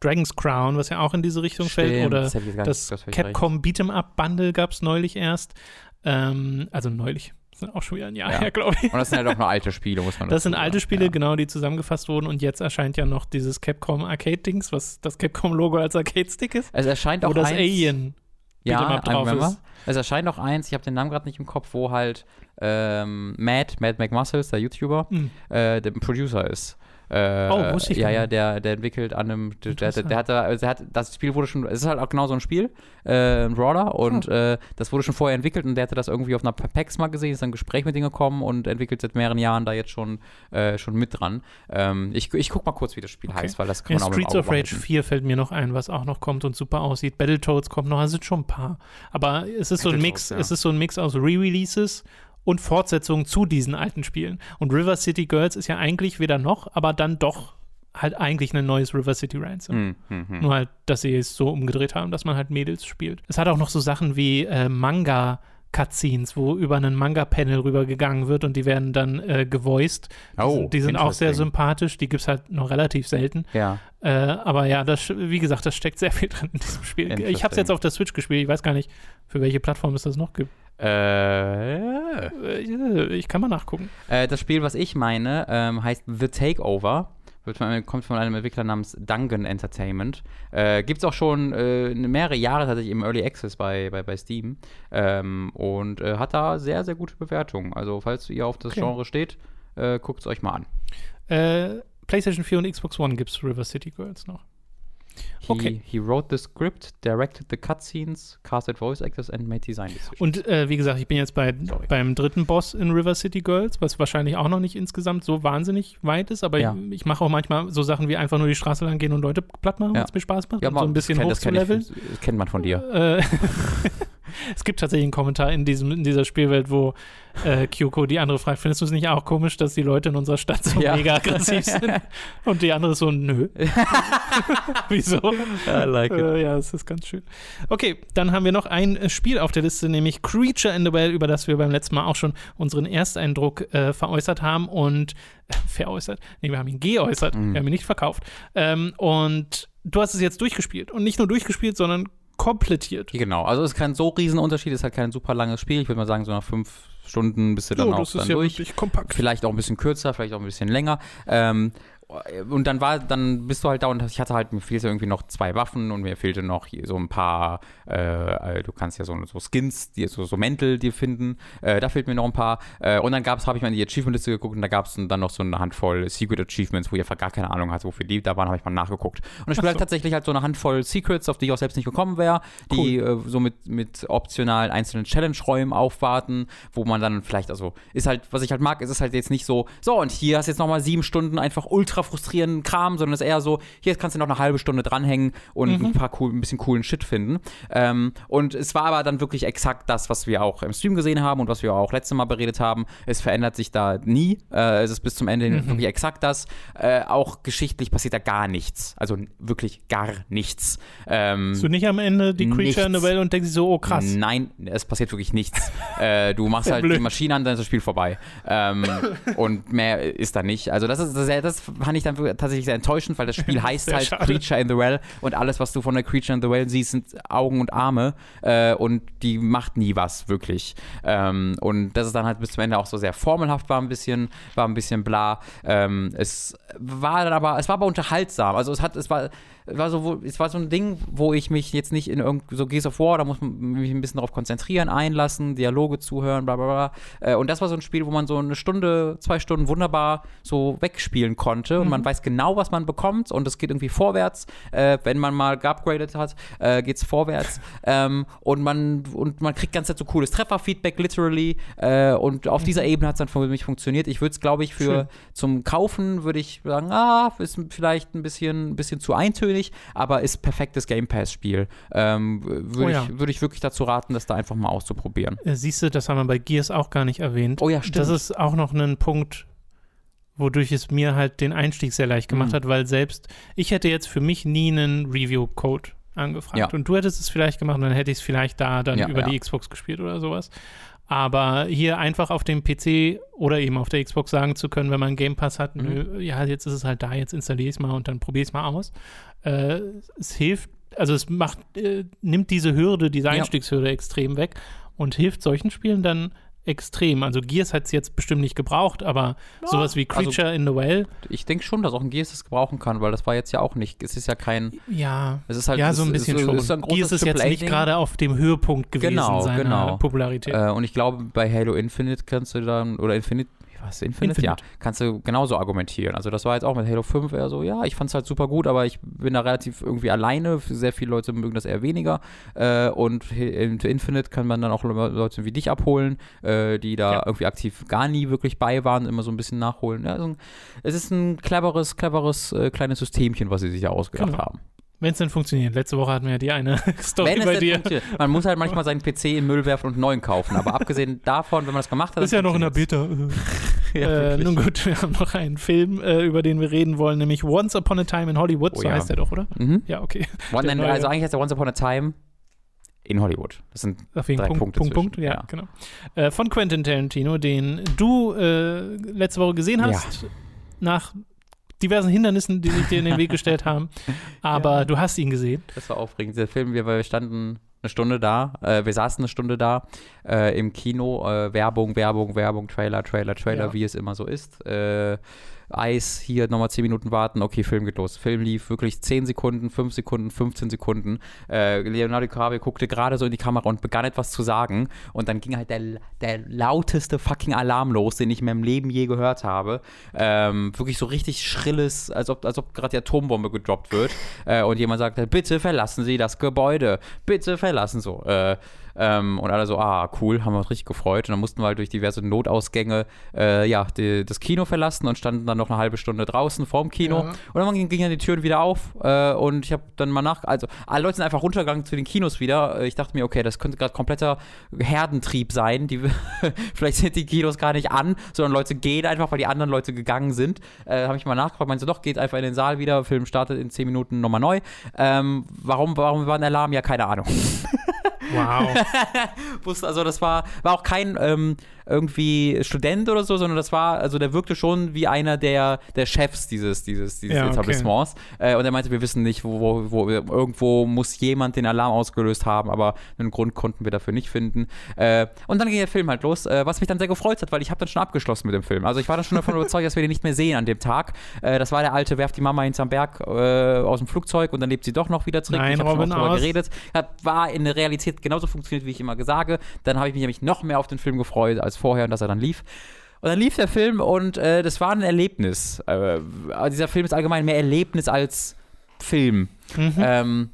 Dragon's Crown, was ja auch in diese Richtung Stimmt, fällt, oder das, das, das Capcom Beat'em Up Bundle gab es neulich erst. Ähm, also neulich, das ist auch schon wieder ein Jahr ja. her, glaube ich. Und das sind halt auch nur alte Spiele, muss man Das sind alte Spiele, ja. genau, die zusammengefasst wurden und jetzt erscheint ja noch dieses Capcom Arcade-Dings, was das Capcom-Logo als Arcade-Stick ist. Es erscheint auch Oder das Alien ja, drauf ist. Es erscheint auch eins, ich habe den Namen gerade nicht im Kopf, wo halt ähm, Matt, Matt McMuscles, der YouTuber, mhm. äh, der Producer ist. Äh, oh, wusste ich Ja, ja, der, der entwickelt an einem, der, der, der, hat, also der hat, das Spiel wurde schon, es ist halt auch genau so ein Spiel, äh, ein Brawler und oh. äh, das wurde schon vorher entwickelt und der hatte das irgendwie auf einer PAX mal gesehen, ist ein Gespräch mit denen gekommen und entwickelt seit mehreren Jahren da jetzt schon, äh, schon mit dran. Ähm, ich, ich guck mal kurz, wie das Spiel okay. heißt, weil das kann ja, man auch Streets of Rage 4 fällt mir noch ein, was auch noch kommt und super aussieht. Battletoads kommt noch, es sind schon ein paar. Aber es ist so ein Mix, ja. es ist so ein Mix aus Re-Releases und Fortsetzungen zu diesen alten Spielen. Und River City Girls ist ja eigentlich weder noch, aber dann doch halt eigentlich ein neues River City Ransom. Mm, mm, mm. Nur halt, dass sie es so umgedreht haben, dass man halt Mädels spielt. Es hat auch noch so Sachen wie äh, Manga. Cutscenes, wo über einen Manga-Panel rübergegangen wird und die werden dann äh, gevoiced. Oh, die sind auch sehr sympathisch, die gibt es halt noch relativ selten. Ja. Äh, aber ja, das, wie gesagt, das steckt sehr viel drin in diesem Spiel. Ich habe es jetzt auf der Switch gespielt, ich weiß gar nicht, für welche Plattform es das noch gibt. Äh, ich kann mal nachgucken. Äh, das Spiel, was ich meine, ähm, heißt The Takeover. Kommt von einem Entwickler namens Dungeon Entertainment. Äh, Gibt es auch schon äh, mehrere Jahre tatsächlich im Early Access bei, bei, bei Steam. Ähm, und äh, hat da sehr, sehr gute Bewertungen. Also, falls ihr auf das okay. Genre steht, äh, guckt es euch mal an. Äh, PlayStation 4 und Xbox One gibt es River City Girls noch. He, okay. he wrote the script, directed the cutscenes, casted voice actors and made design decisions. Und äh, wie gesagt, ich bin jetzt bei, beim dritten Boss in River City Girls, was wahrscheinlich auch noch nicht insgesamt so wahnsinnig weit ist, aber ja. ich, ich mache auch manchmal so Sachen wie einfach nur die Straße lang gehen und Leute platt machen, ja. was mir Spaß macht. Ja, so ein bisschen hoch zu leveln. Das kennt man von dir. Äh, es gibt tatsächlich einen Kommentar in, diesem, in dieser Spielwelt, wo äh, Kyoko die andere fragt, findest du es nicht auch komisch, dass die Leute in unserer Stadt so ja. mega aggressiv sind? Und die andere so, nö. Wieso? I like it. Äh, ja, es ist ganz schön. Okay, dann haben wir noch ein Spiel auf der Liste, nämlich Creature in the Well, über das wir beim letzten Mal auch schon unseren Ersteindruck äh, veräußert haben und veräußert? Nee, wir haben ihn geäußert. Mm. Wir haben ihn nicht verkauft. Ähm, und du hast es jetzt durchgespielt. Und nicht nur durchgespielt, sondern komplettiert. Genau, also es ist kein so Riesenunterschied, es ist halt kein super langes Spiel. Ich würde mal sagen, so nach fünf Stunden bist du dann jo, auch dann ja durch. Vielleicht auch ein bisschen kürzer, vielleicht auch ein bisschen länger. Ähm, und dann war, dann bist du halt da und ich hatte halt, mir fehlte irgendwie noch zwei Waffen und mir fehlte noch so ein paar, äh, du kannst ja so, so Skins, die, so, so Mäntel dir finden, äh, da fehlt mir noch ein paar. Äh, und dann gab's, habe ich mal in die Achievement-Liste geguckt und da gab es dann noch so eine Handvoll Secret Achievements, wo ich einfach gar keine Ahnung hatte, wofür die da waren, habe ich mal nachgeguckt. Und das Spiel so. halt tatsächlich halt so eine Handvoll Secrets, auf die ich auch selbst nicht gekommen wäre, die cool. äh, so mit, mit optionalen einzelnen Challenge-Räumen aufwarten, wo man dann vielleicht, also ist halt, was ich halt mag, ist es halt jetzt nicht so, so und hier hast du jetzt nochmal sieben Stunden einfach ultra ultra frustrierenden Kram, sondern es ist eher so, hier kannst du noch eine halbe Stunde dranhängen und mhm. ein paar cool, ein bisschen coolen Shit finden. Ähm, und es war aber dann wirklich exakt das, was wir auch im Stream gesehen haben und was wir auch letztes Mal beredet haben. Es verändert sich da nie. Äh, es ist bis zum Ende mhm. wirklich exakt das. Äh, auch geschichtlich passiert da gar nichts. Also wirklich gar nichts. Ähm, so nicht am Ende die Creature nichts. in the Well und denkst so, oh krass. Nein, es passiert wirklich nichts. äh, du machst halt blöd. die Maschine an, dann ist das Spiel vorbei. Ähm, und mehr ist da nicht. Also das ist das, das fand ich dann tatsächlich sehr enttäuschend, weil das Spiel heißt halt schade. Creature in the Well und alles, was du von der Creature in the Well siehst, sind Augen und Arme äh, und die macht nie was, wirklich. Ähm, und das ist dann halt bis zum Ende auch so sehr formelhaft war ein bisschen, war ein bisschen bla. Ähm, es war dann aber, es war aber unterhaltsam. Also es hat, es war war so, es war so ein Ding, wo ich mich jetzt nicht in irgend so Gears of War, da muss man mich ein bisschen darauf konzentrieren, einlassen, Dialoge zuhören, bla bla bla. Äh, und das war so ein Spiel, wo man so eine Stunde, zwei Stunden wunderbar so wegspielen konnte und mhm. man weiß genau, was man bekommt und es geht irgendwie vorwärts. Äh, wenn man mal geupgradet hat, äh, geht es vorwärts. ähm, und man und man kriegt ganz so cooles Trefferfeedback, literally. Äh, und auf mhm. dieser Ebene hat es dann für mich funktioniert. Ich würde es, glaube ich, für Schön. zum Kaufen würde ich sagen, ah, ist vielleicht ein bisschen, ein bisschen zu eintönig natürlich, aber ist perfektes Game Pass-Spiel. Ähm, Würde oh ja. ich, würd ich wirklich dazu raten, das da einfach mal auszuprobieren. Äh, siehst du, das haben wir bei Gears auch gar nicht erwähnt. Oh ja, stimmt. Das ist auch noch ein Punkt, wodurch es mir halt den Einstieg sehr leicht gemacht mhm. hat, weil selbst ich hätte jetzt für mich nie einen Review-Code angefragt. Ja. Und du hättest es vielleicht gemacht und dann hätte ich es vielleicht da dann ja, über ja. die Xbox gespielt oder sowas. Aber hier einfach auf dem PC oder eben auf der Xbox sagen zu können, wenn man Game Pass hat, mhm. nö, ja, jetzt ist es halt da, jetzt installiere ich es mal und dann probiere ich es mal aus. Äh, es hilft, also es macht, äh, nimmt diese Hürde, diese Einstiegshürde ja. extrem weg und hilft solchen Spielen dann extrem. Also Gears hat es jetzt bestimmt nicht gebraucht, aber ja, sowas wie also Creature also, in the Well. Ich denke schon, dass auch ein Gears es gebrauchen kann, weil das war jetzt ja auch nicht, es ist ja kein. Ja, es ist halt, ja so ein bisschen schon. Ist Gears ist jetzt nicht gerade auf dem Höhepunkt gewesen genau, seiner genau. Popularität. Äh, und ich glaube, bei Halo Infinite kannst du dann, oder Infinite was, Infinite? Infinite? Ja, kannst du genauso argumentieren. Also das war jetzt auch mit Halo 5 eher so, ja, ich fand es halt super gut, aber ich bin da relativ irgendwie alleine. Sehr viele Leute mögen das eher weniger. Äh, und in Infinite kann man dann auch Leute wie dich abholen, äh, die da ja. irgendwie aktiv gar nie wirklich bei waren, immer so ein bisschen nachholen. Ja, also, es ist ein cleveres, cleveres äh, kleines Systemchen, was sie sich da ausgedacht genau. haben. Wenn es denn funktioniert. Letzte Woche hatten wir ja die eine Story wenn bei dir. Man muss halt manchmal seinen PC in Müll werfen und einen neuen kaufen. Aber abgesehen davon, wenn man das gemacht hat. Ist ja noch in der Beta. ja, äh, nun gut, wir haben noch einen Film, äh, über den wir reden wollen, nämlich Once Upon a Time in Hollywood. Oh, so ja. heißt der doch, oder? Mhm. Ja, okay. One, nein, also eigentlich heißt der Once Upon a Time in Hollywood. Das sind Deswegen drei Punkt, Punkte. Punkt, Punkt, ja, ja. genau. Äh, von Quentin Tarantino, den du äh, letzte Woche gesehen hast. Ja. Nach diversen Hindernissen, die sich dir in den Weg gestellt haben. Aber ja. du hast ihn gesehen. Das war aufregend. Der Film, wir, wir standen eine Stunde da, äh, wir saßen eine Stunde da äh, im Kino, äh, Werbung, Werbung, Werbung, Trailer, Trailer, Trailer, ja. wie es immer so ist. Eis, hier nochmal 10 Minuten warten, okay, Film geht los. Film lief wirklich 10 Sekunden, 5 Sekunden, 15 Sekunden. Äh, Leonardo DiCaprio guckte gerade so in die Kamera und begann etwas zu sagen und dann ging halt der, der lauteste fucking Alarm los, den ich in meinem Leben je gehört habe. Ähm, wirklich so richtig schrilles, als ob, als ob gerade die Atombombe gedroppt wird äh, und jemand sagte, bitte verlassen Sie das Gebäude, bitte verlassen so. Äh, ähm, und alle so, ah, cool, haben wir uns richtig gefreut. Und dann mussten wir halt durch diverse Notausgänge äh, ja, die, das Kino verlassen und standen dann noch eine halbe Stunde draußen vorm Kino. Ja. Und dann gingen ging die Türen wieder auf äh, und ich habe dann mal nach, also alle Leute sind einfach runtergegangen zu den Kinos wieder. Ich dachte mir, okay, das könnte gerade kompletter Herdentrieb sein. Die, vielleicht sind die Kinos gar nicht an, sondern Leute gehen einfach, weil die anderen Leute gegangen sind. Äh, habe ich mal nachgefragt, meinte doch, geht einfach in den Saal wieder, Film startet in 10 Minuten nochmal neu. Ähm, warum, warum war ein Alarm? Ja, keine Ahnung. Wow. also das war, war auch kein ähm, irgendwie Student oder so, sondern das war, also der wirkte schon wie einer der, der Chefs dieses, dieses, dieses ja, Etablissements. Okay. Äh, und er meinte, wir wissen nicht, wo, wo, wo, irgendwo muss jemand den Alarm ausgelöst haben, aber einen Grund konnten wir dafür nicht finden. Äh, und dann ging der Film halt los, äh, was mich dann sehr gefreut hat, weil ich habe dann schon abgeschlossen mit dem Film. Also ich war dann schon davon überzeugt, dass wir den nicht mehr sehen an dem Tag. Äh, das war der alte, werft die Mama hinterm Berg äh, aus dem Flugzeug und dann lebt sie doch noch wieder zurück. Nein, ich habe schon darüber geredet. Hat, war in der Realität genauso funktioniert, wie ich immer sage. Dann habe ich mich nämlich noch mehr auf den Film gefreut als vorher und dass er dann lief. Und dann lief der Film und äh, das war ein Erlebnis. Äh, dieser Film ist allgemein mehr Erlebnis als Film. Mhm. Ähm,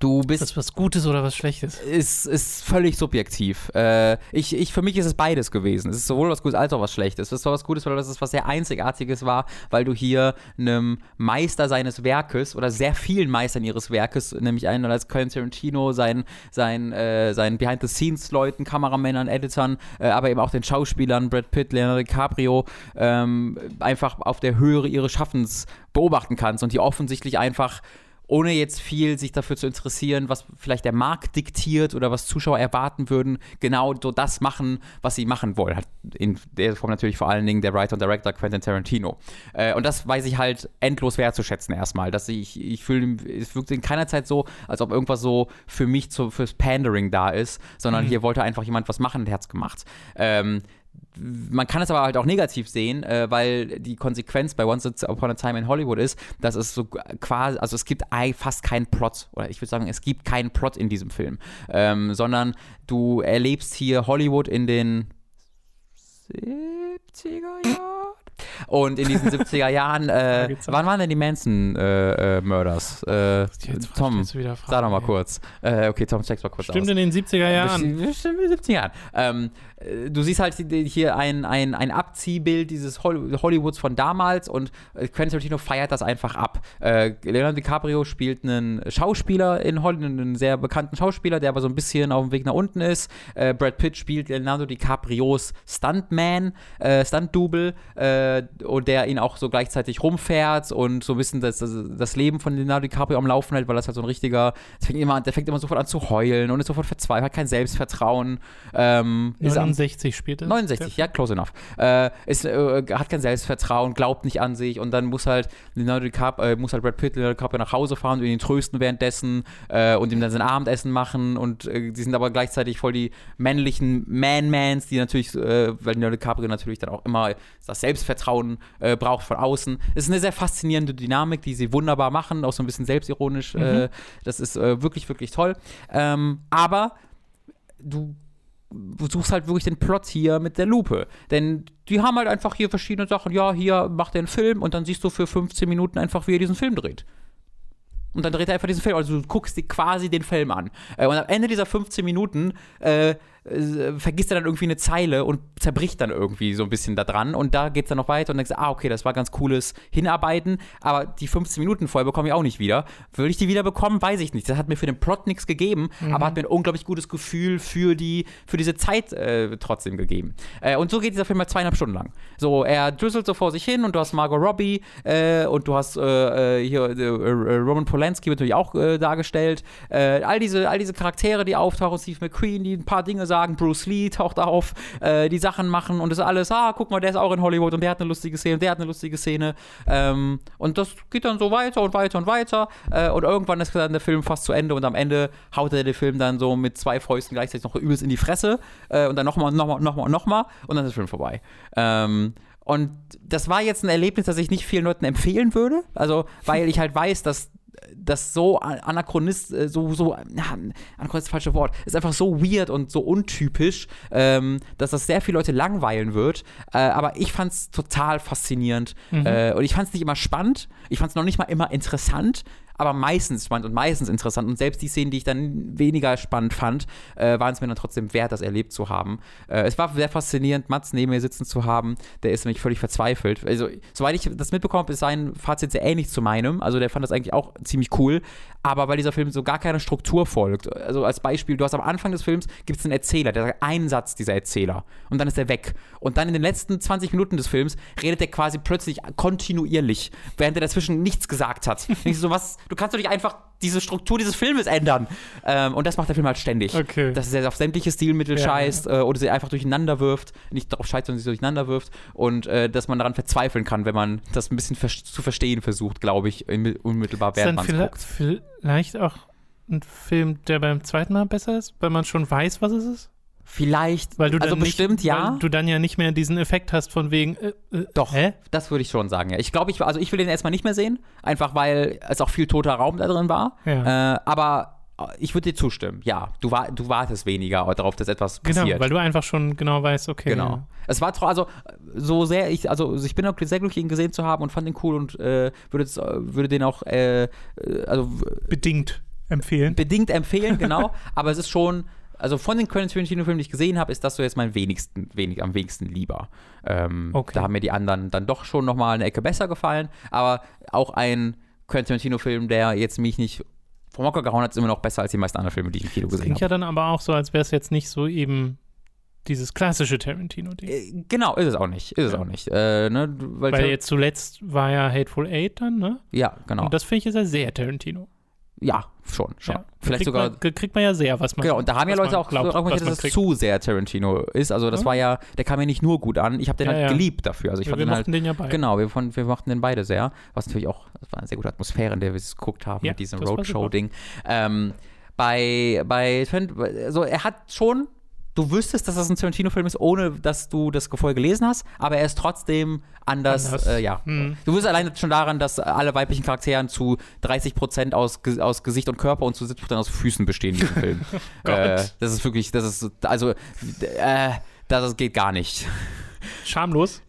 Du bist. Ist das was Gutes oder was Schlechtes? Ist, ist völlig subjektiv. Äh, ich, ich, für mich ist es beides gewesen. Es ist sowohl was Gutes als auch was Schlechtes. Es ist was Gutes, weil das was sehr Einzigartiges war, weil du hier einem Meister seines Werkes oder sehr vielen Meistern ihres Werkes, nämlich einen als Quentin Tarantino, seinen, seinen, äh, seinen Behind-the-Scenes-Leuten, Kameramännern, Editern, äh, aber eben auch den Schauspielern, Brad Pitt, Leonardo DiCaprio, ähm, einfach auf der Höhe ihres Schaffens beobachten kannst und die offensichtlich einfach ohne jetzt viel sich dafür zu interessieren, was vielleicht der Markt diktiert oder was Zuschauer erwarten würden, genau so das machen, was sie machen wollen. Hat in der Form natürlich vor allen Dingen der Writer und Director Quentin Tarantino. Äh, und das weiß ich halt endlos wertzuschätzen erstmal. Dass ich, ich fühle, es wirkt in keiner Zeit so, als ob irgendwas so für mich zu, fürs Pandering da ist, sondern mhm. hier wollte einfach jemand was machen und Herz gemacht. Ähm, man kann es aber halt auch negativ sehen, äh, weil die Konsequenz bei Once Upon a Time in Hollywood ist, dass es so quasi, also es gibt fast keinen Plot, oder ich würde sagen, es gibt keinen Plot in diesem Film, ähm, sondern du erlebst hier Hollywood in den 70er Jahren. Und in diesen 70er Jahren, äh, wann waren denn die Manson-Murders? Äh, äh, Tom, sag doch mal kurz. Äh, okay, Tom, check's mal kurz Stimmt aus. in den 70er Jahren. Bestimmt in den 70er Jahren. Ähm, äh, du siehst halt hier ein, ein, ein Abziehbild dieses Hollywoods von damals und äh, Quentin Tarantino feiert das einfach ab. Äh, Leonardo DiCaprio spielt einen Schauspieler in Hollywood, einen sehr bekannten Schauspieler, der aber so ein bisschen auf dem Weg nach unten ist. Äh, Brad Pitt spielt Leonardo DiCaprios Stuntman, äh, Stunt-Double äh, und der ihn auch so gleichzeitig rumfährt und so ein bisschen das, das, das Leben von Leonardo DiCaprio am Laufen hält, weil das halt so ein richtiger, fängt immer, der fängt immer sofort an zu heulen und ist sofort verzweifelt, hat kein Selbstvertrauen. Ähm, 69 spielt er. 69, ja, close enough. Äh, ist, äh, hat kein Selbstvertrauen, glaubt nicht an sich und dann muss halt Leonardo DiCaprio, äh, muss halt Brad Pitt Leonardo DiCaprio nach Hause fahren und ihn trösten währenddessen äh, und ihm dann sein Abendessen machen und äh, die sind aber gleichzeitig voll die männlichen Man-Mans, die natürlich, äh, weil Leonardo DiCaprio natürlich dann auch immer das Selbstvertrauen braucht von außen. Es ist eine sehr faszinierende Dynamik, die sie wunderbar machen, auch so ein bisschen selbstironisch. Mhm. das ist wirklich, wirklich toll. Ähm, aber du du suchst halt wirklich den Plot hier mit der Lupe. Denn die haben halt einfach hier verschiedene Sachen. Ja, hier macht er einen Film und dann siehst du für 15 Minuten einfach, wie er diesen Film dreht. Und dann dreht er einfach diesen Film. Also du guckst quasi den Film an. Äh, und am Ende dieser 15 Minuten äh, vergisst er dann irgendwie eine Zeile und zerbricht dann irgendwie so ein bisschen da dran. Und da geht es dann noch weiter und denkst, ah, okay, das war ganz cooles Hinarbeiten, aber die 15 Minuten vorher bekomme ich auch nicht wieder. Würde ich die wieder bekommen, weiß ich nicht. Das hat mir für den Plot nichts gegeben, mhm. aber hat mir ein unglaublich gutes Gefühl für, die, für diese Zeit äh, trotzdem gegeben. Äh, und so geht dieser Film halt zweieinhalb Stunden lang. So, er düsselt so vor sich hin und du hast Margot Robbie äh, und du hast äh, äh, hier Roman Polanski wird natürlich auch dargestellt. all, diese, all diese Charaktere, die auftauchen, Steve McQueen, die ein paar Dinge sagen, Bruce Lee taucht auf, äh, die Sachen machen und das alles, ah, guck mal, der ist auch in Hollywood und der hat eine lustige Szene, der hat eine lustige Szene. Ähm, und das geht dann so weiter und weiter und weiter. Äh, und irgendwann ist dann der Film fast zu Ende und am Ende haut er den Film dann so mit zwei Fäusten gleichzeitig noch übelst in die Fresse äh, und dann nochmal, nochmal, nochmal, nochmal und dann ist der Film vorbei. Ähm, Und das war jetzt ein Erlebnis, das ich nicht vielen Leuten empfehlen würde. Also, weil ich halt weiß, dass das so anachronistisch, äh, so, so, ja, anachronistisch ist das falsche Wort, ist einfach so weird und so untypisch, ähm, dass das sehr viele Leute langweilen wird. Äh, aber ich fand es total faszinierend mhm. äh, und ich fand es nicht immer spannend, ich fand es noch nicht mal immer interessant, aber meistens spannend und meistens interessant. Und selbst die Szenen, die ich dann weniger spannend fand, äh, waren es mir dann trotzdem wert, das erlebt zu haben. Äh, es war sehr faszinierend, Mats neben mir sitzen zu haben. Der ist nämlich völlig verzweifelt. Also, soweit ich das mitbekommen habe, ist sein Fazit sehr ähnlich zu meinem. Also, der fand das eigentlich auch ziemlich cool. Aber weil dieser Film so gar keine Struktur folgt. Also, als Beispiel, du hast am Anfang des Films gibt es einen Erzähler, der sagt einen Satz, dieser Erzähler. Und dann ist er weg. Und dann in den letzten 20 Minuten des Films redet er quasi plötzlich kontinuierlich, während er dazwischen nichts gesagt hat. Nicht so was, du kannst doch nicht einfach diese Struktur dieses Filmes ändern. Ähm, und das macht der Film halt ständig. Okay. Dass er auf sämtliche Stilmittel ja, scheißt. Äh, oder sie einfach durcheinander wirft. Nicht darauf scheißt, sondern sie durcheinander wirft. Und äh, dass man daran verzweifeln kann, wenn man das ein bisschen ver zu verstehen versucht, glaube ich, unmittelbar während man guckt. Vielleicht auch ein Film, der beim zweiten Mal besser ist, weil man schon weiß, was es ist? Vielleicht, weil du also bestimmt nicht, ja. Weil du dann ja nicht mehr diesen Effekt hast von wegen. Äh, äh, Doch, hä? das würde ich schon sagen. Ja. Ich glaube, ich, also ich will den erstmal nicht mehr sehen, einfach weil es auch viel toter Raum da drin war. Ja. Äh, aber ich würde dir zustimmen. Ja, du, war, du wartest weniger darauf, dass etwas genau, passiert. Genau, weil du einfach schon genau weißt, okay. Genau. Es war also so sehr, ich, also ich bin auch sehr glücklich, ihn gesehen zu haben und fand ihn cool und äh, würde, würde den auch, äh, also bedingt empfehlen. Bedingt empfehlen, genau. aber es ist schon also von den Quentin Tarantino-Filmen, die ich gesehen habe, ist das so jetzt mein wenigsten, wenig, am wenigsten lieber. Ähm, okay. Da haben mir die anderen dann doch schon nochmal eine Ecke besser gefallen. Aber auch ein Quentin Tarantino-Film, der jetzt mich nicht vom Hocker gehauen hat, ist immer noch besser als die meisten anderen Filme, die ich im Kino gesehen habe. Klingt ja dann aber auch so, als wäre es jetzt nicht so eben dieses klassische Tarantino-Ding. Äh, genau, ist es auch nicht. Ist es auch nicht. Äh, ne, weil, weil jetzt zuletzt war ja Hateful Eight dann, ne? Ja, genau. Und das finde ich ist ja sehr Tarantino. Ja, schon, schon. Ja, Vielleicht sogar. Man, kriegt man ja sehr, was man. Genau, und da haben ja Leute auch glaubt, argumentiert, dass es zu sehr Tarantino ist. Also, das ja. war ja, der kam ja nicht nur gut an. Ich habe den ja, halt geliebt dafür. Also, ich ja, fand wir den halt. Den ja beide. Genau, wir, fand, wir mochten den beide sehr. Was natürlich auch, das war eine sehr gute Atmosphäre, in der wir es geguckt haben mit diesem Roadshow-Ding. Ähm, bei, bei, also, er hat schon du wüsstest, dass das ein Tarantino-Film ist, ohne dass du das vorher gelesen hast, aber er ist trotzdem anders. anders. Äh, ja. Hm. Du wirst alleine schon daran, dass alle weiblichen Charaktere zu 30 Prozent aus, aus Gesicht und Körper und zu 70 Prozent aus Füßen bestehen in diesem Film. äh, das ist wirklich, das ist, also, äh, das geht gar nicht. Schamlos?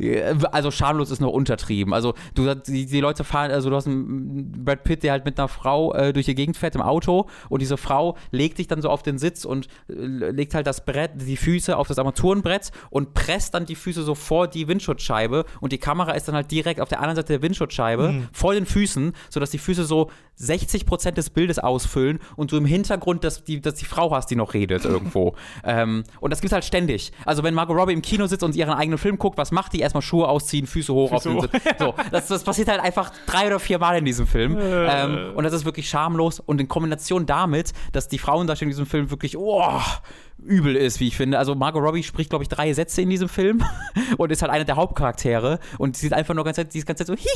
Also schamlos ist noch untertrieben. Also du die, die Leute fahren, also du hast einen Brad Pitt, der halt mit einer Frau äh, durch die Gegend fährt im Auto und diese Frau legt sich dann so auf den Sitz und äh, legt halt das Brett, die Füße auf das Armaturenbrett und presst dann die Füße so vor die Windschutzscheibe und die Kamera ist dann halt direkt auf der anderen Seite der Windschutzscheibe mhm. vor den Füßen, sodass die Füße so 60 Prozent des Bildes ausfüllen und du im Hintergrund, dass die, dass die Frau hast, die noch redet irgendwo. ähm, und das gibt halt ständig. Also wenn Margot Robbie im Kino sitzt und ihren eigenen Film guckt, was macht die? Erstmal Schuhe ausziehen, Füße hoch Füße hoch. So, das, das, passiert halt einfach drei oder vier Mal in diesem Film. Äh. Ähm, und das ist wirklich schamlos. Und in Kombination damit, dass die Frauendarstellung in diesem Film wirklich, oh, übel ist, wie ich finde. Also Margot Robbie spricht, glaube ich, drei Sätze in diesem Film und ist halt eine der Hauptcharaktere und sie ist einfach nur ganz Zeit, die ist ganz Zeit so, hihi,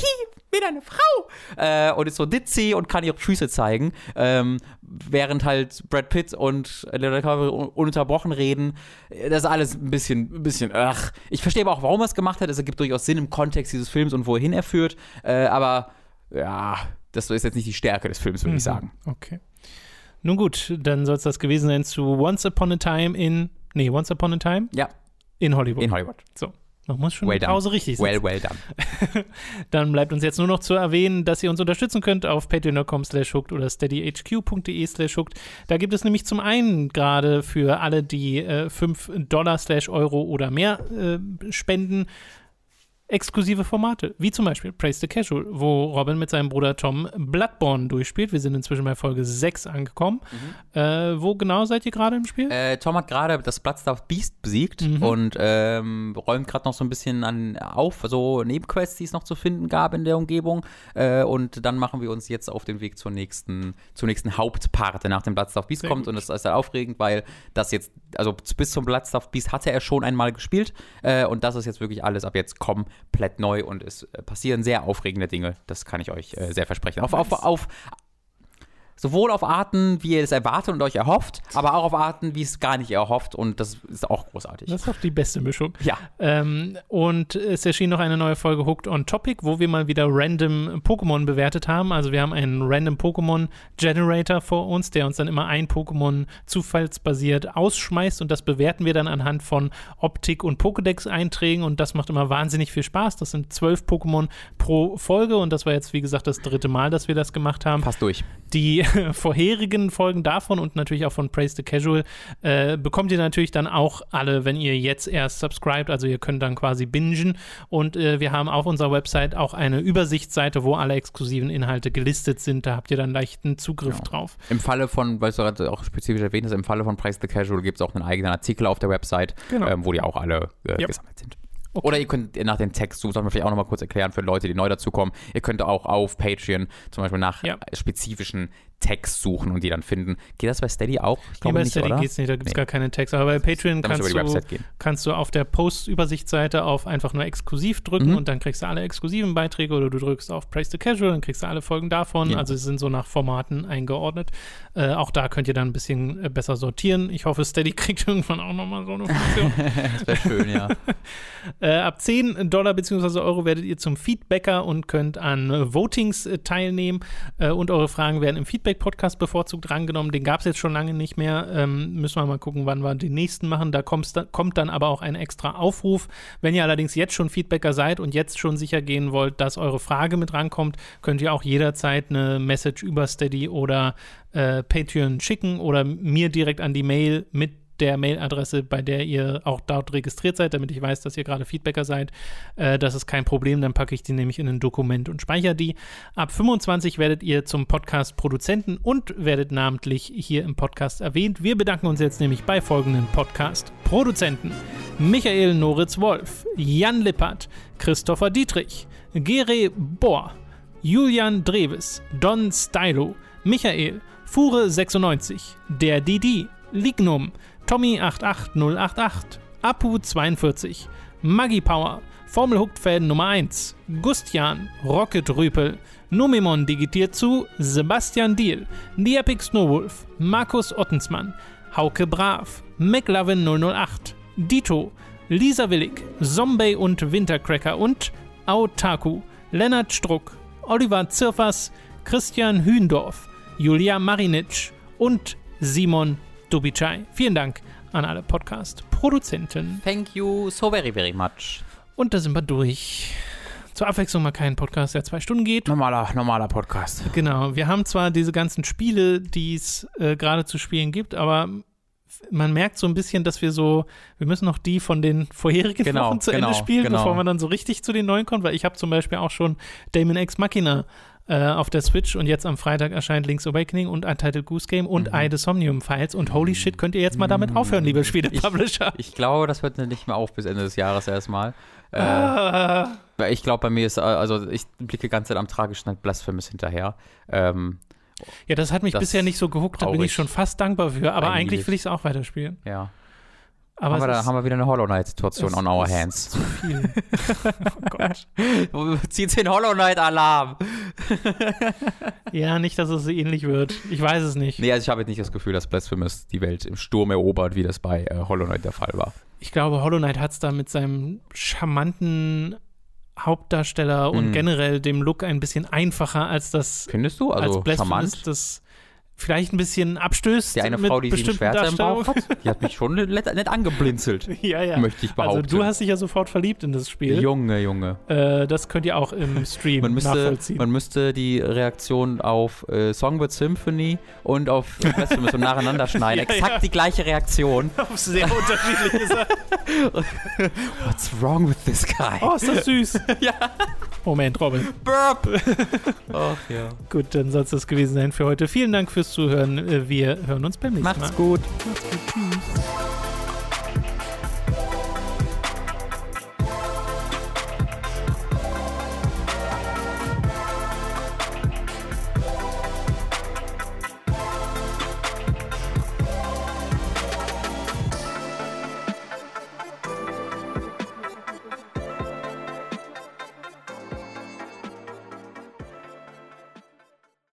bin eine Frau äh, und ist so ditzy und kann ihre Füße zeigen, ähm, während halt Brad Pitt und Leonardo ununterbrochen reden. Das ist alles ein bisschen, ein bisschen, ach. Ich verstehe aber auch, warum er es gemacht hat. Es ergibt durchaus Sinn im Kontext dieses Films und wohin er führt, äh, aber ja, das ist jetzt nicht die Stärke des Films, würde mhm. ich sagen. Okay. Nun gut, dann soll es das gewesen sein zu Once Upon a Time in. Nee, Once Upon a Time? Ja. In Hollywood. In Hollywood. So. Man muss schon well die Pause richtig setzen. Well, well done. Dann bleibt uns jetzt nur noch zu erwähnen, dass ihr uns unterstützen könnt auf patreon.com slash hooked oder steadyhq.de slash hooked. Da gibt es nämlich zum einen gerade für alle, die äh, 5 Dollar slash Euro oder mehr äh, spenden, exklusive Formate, wie zum Beispiel Praise the Casual, wo Robin mit seinem Bruder Tom Bloodborne durchspielt. Wir sind inzwischen bei Folge 6 angekommen. Mhm. Äh, wo genau seid ihr gerade im Spiel? Äh, Tom hat gerade das Bloodstaff Beast besiegt mhm. und ähm, räumt gerade noch so ein bisschen an, auf, so Nebenquests, die es noch zu finden gab in der Umgebung. Äh, und dann machen wir uns jetzt auf den Weg zur nächsten, zur nächsten Hauptpart, der nach dem Bloodstaff Beast Sehr kommt. Gut. Und das ist halt aufregend, weil das jetzt, also bis zum Bloodstaff Beast hatte er schon einmal gespielt. Äh, und das ist jetzt wirklich alles ab jetzt kommen komplett neu und es äh, passieren sehr aufregende Dinge. Das kann ich euch äh, sehr versprechen. Auf, auf, auf, sowohl auf Arten, wie ihr es erwartet und euch erhofft, aber auch auf Arten, wie es gar nicht erhofft und das ist auch großartig. Das ist auch die beste Mischung. Ja. Ähm, und es erschien noch eine neue Folge Hooked on Topic, wo wir mal wieder random Pokémon bewertet haben. Also wir haben einen random Pokémon Generator vor uns, der uns dann immer ein Pokémon zufallsbasiert ausschmeißt und das bewerten wir dann anhand von Optik und Pokédex-Einträgen und das macht immer wahnsinnig viel Spaß. Das sind zwölf Pokémon pro Folge und das war jetzt, wie gesagt, das dritte Mal, dass wir das gemacht haben. Passt durch. Die vorherigen Folgen davon und natürlich auch von Praise the Casual äh, bekommt ihr natürlich dann auch alle, wenn ihr jetzt erst subscribt. Also ihr könnt dann quasi bingen. Und äh, wir haben auf unserer Website auch eine Übersichtsseite, wo alle exklusiven Inhalte gelistet sind. Da habt ihr dann leichten Zugriff ja. drauf. Im Falle von, weil du gerade auch spezifisch erwähnt hast, im Falle von Praise the Casual gibt es auch einen eigenen Artikel auf der Website, genau. ähm, wo die auch alle äh, ja. gesammelt sind. Okay. Oder ihr könnt nach dem Text suchen, soll man vielleicht auch nochmal kurz erklären für Leute, die neu dazukommen. Ihr könnt auch auf Patreon zum Beispiel nach ja. spezifischen Text suchen und die dann finden. Geht das bei Steady auch? Ich glaube nee, bei nicht, Steady geht es nicht, da gibt es nee. gar keinen Text. Aber bei Patreon kannst du, kannst du auf der Post-Übersichtsseite auf einfach nur exklusiv drücken mhm. und dann kriegst du alle exklusiven Beiträge oder du drückst auf Praise the Casual, dann kriegst du alle Folgen davon. Ja. Also sie sind so nach Formaten eingeordnet. Äh, auch da könnt ihr dann ein bisschen äh, besser sortieren. Ich hoffe, Steady kriegt irgendwann auch nochmal so eine Funktion. das wäre schön, ja. äh, ab 10 Dollar bzw. Euro werdet ihr zum Feedbacker und könnt an Votings äh, teilnehmen äh, und eure Fragen werden im Feedback Feedback-Podcast bevorzugt drangenommen. Den gab es jetzt schon lange nicht mehr. Ähm, müssen wir mal gucken, wann wir den nächsten machen. Da kommt dann aber auch ein extra Aufruf. Wenn ihr allerdings jetzt schon Feedbacker seid und jetzt schon sicher gehen wollt, dass eure Frage mit rankommt, könnt ihr auch jederzeit eine Message über Steady oder äh, Patreon schicken oder mir direkt an die Mail mit der Mailadresse, bei der ihr auch dort registriert seid, damit ich weiß, dass ihr gerade Feedbacker seid. Äh, das ist kein Problem, dann packe ich die nämlich in ein Dokument und speichere die. Ab 25 werdet ihr zum Podcast-Produzenten und werdet namentlich hier im Podcast erwähnt. Wir bedanken uns jetzt nämlich bei folgenden Podcast-Produzenten. Michael Noritz Wolf, Jan Lippert, Christopher Dietrich, Gere Bohr, Julian Dreves, Don Stylo, Michael, Fure96, der Didi, Lignum, Tommy88088, Apu42, Maggie Power, Formel Hooked Fan Nummer 1, Gustian, Rocket Rüpel, Numimon digitiert zu, Sebastian Diel, The Epic Snowwolf, Markus Ottensmann, Hauke Brav, McLovin 008, Dito, Lisa Willig, Zombie und Wintercracker und Autaku, Lennart Struck, Oliver Zirfers, Christian Hühndorf, Julia Marinic und Simon Dubichai. Vielen Dank an alle Podcast-Produzenten. Thank you so very, very much. Und da sind wir durch. Zur Abwechslung mal kein Podcast, der zwei Stunden geht. Normaler, normaler Podcast. Genau. Wir haben zwar diese ganzen Spiele, die es äh, gerade zu spielen gibt, aber man merkt so ein bisschen, dass wir so, wir müssen noch die von den vorherigen genau, Wochen zu genau, Ende spielen, genau. bevor man dann so richtig zu den neuen kommt, weil ich habe zum Beispiel auch schon Damon X Machina äh, auf der Switch und jetzt am Freitag erscheint Link's Awakening und Untitled Goose Game und mhm. Eye Somnium Files und holy shit, könnt ihr jetzt mal damit aufhören, liebe Spiele-Publisher. Ich, ich, glaube, das wird nicht mehr auf bis Ende des Jahres erstmal. Äh, ah. Ich glaube, bei mir ist, also ich blicke ganz am tragischen Blasphemous hinterher. Ähm, ja, das hat mich bisher nicht so gehuckt, da bin ich schon fast dankbar für, aber eigentlich, eigentlich will ich es auch weiterspielen. Ja. Aber haben, wir, da, haben wir wieder eine Hollow Knight-Situation on our hands. Zu viel. oh Gott. Zieht den Hollow Knight-Alarm. ja, nicht, dass es ähnlich wird. Ich weiß es nicht. Nee, also ich habe jetzt nicht das Gefühl, dass Blasphemous die Welt im Sturm erobert, wie das bei äh, Hollow Knight der Fall war. Ich glaube, Hollow Knight hat es da mit seinem charmanten Hauptdarsteller und mm. generell dem Look ein bisschen einfacher als das. Findest du? Also als charmant? Das vielleicht ein bisschen abstößt. Die eine Frau, die sich ein Schwert im Bauch hat, die hat mich schon nett, nett angeblinzelt. ja, ja. Möchte ich behaupten. Also du hast dich ja sofort verliebt in das Spiel. Junge, Junge. Äh, das könnt ihr auch im Stream man müsste, nachvollziehen. Man müsste die Reaktion auf äh, Songbird Symphony und auf Blasphemous so nacheinander schneiden. ja, Exakt ja. die gleiche Reaktion. Auf sehr unterschiedliche Sachen. What's wrong with this guy? Oh, ist das süß. ja. Moment, Robin. Burp. Ach ja. Gut, dann soll es das gewesen sein für heute. Vielen Dank fürs Zuhören. Äh, wir hören uns beim nächsten Macht's Mal. Macht's gut. Macht's gut. Tschüss.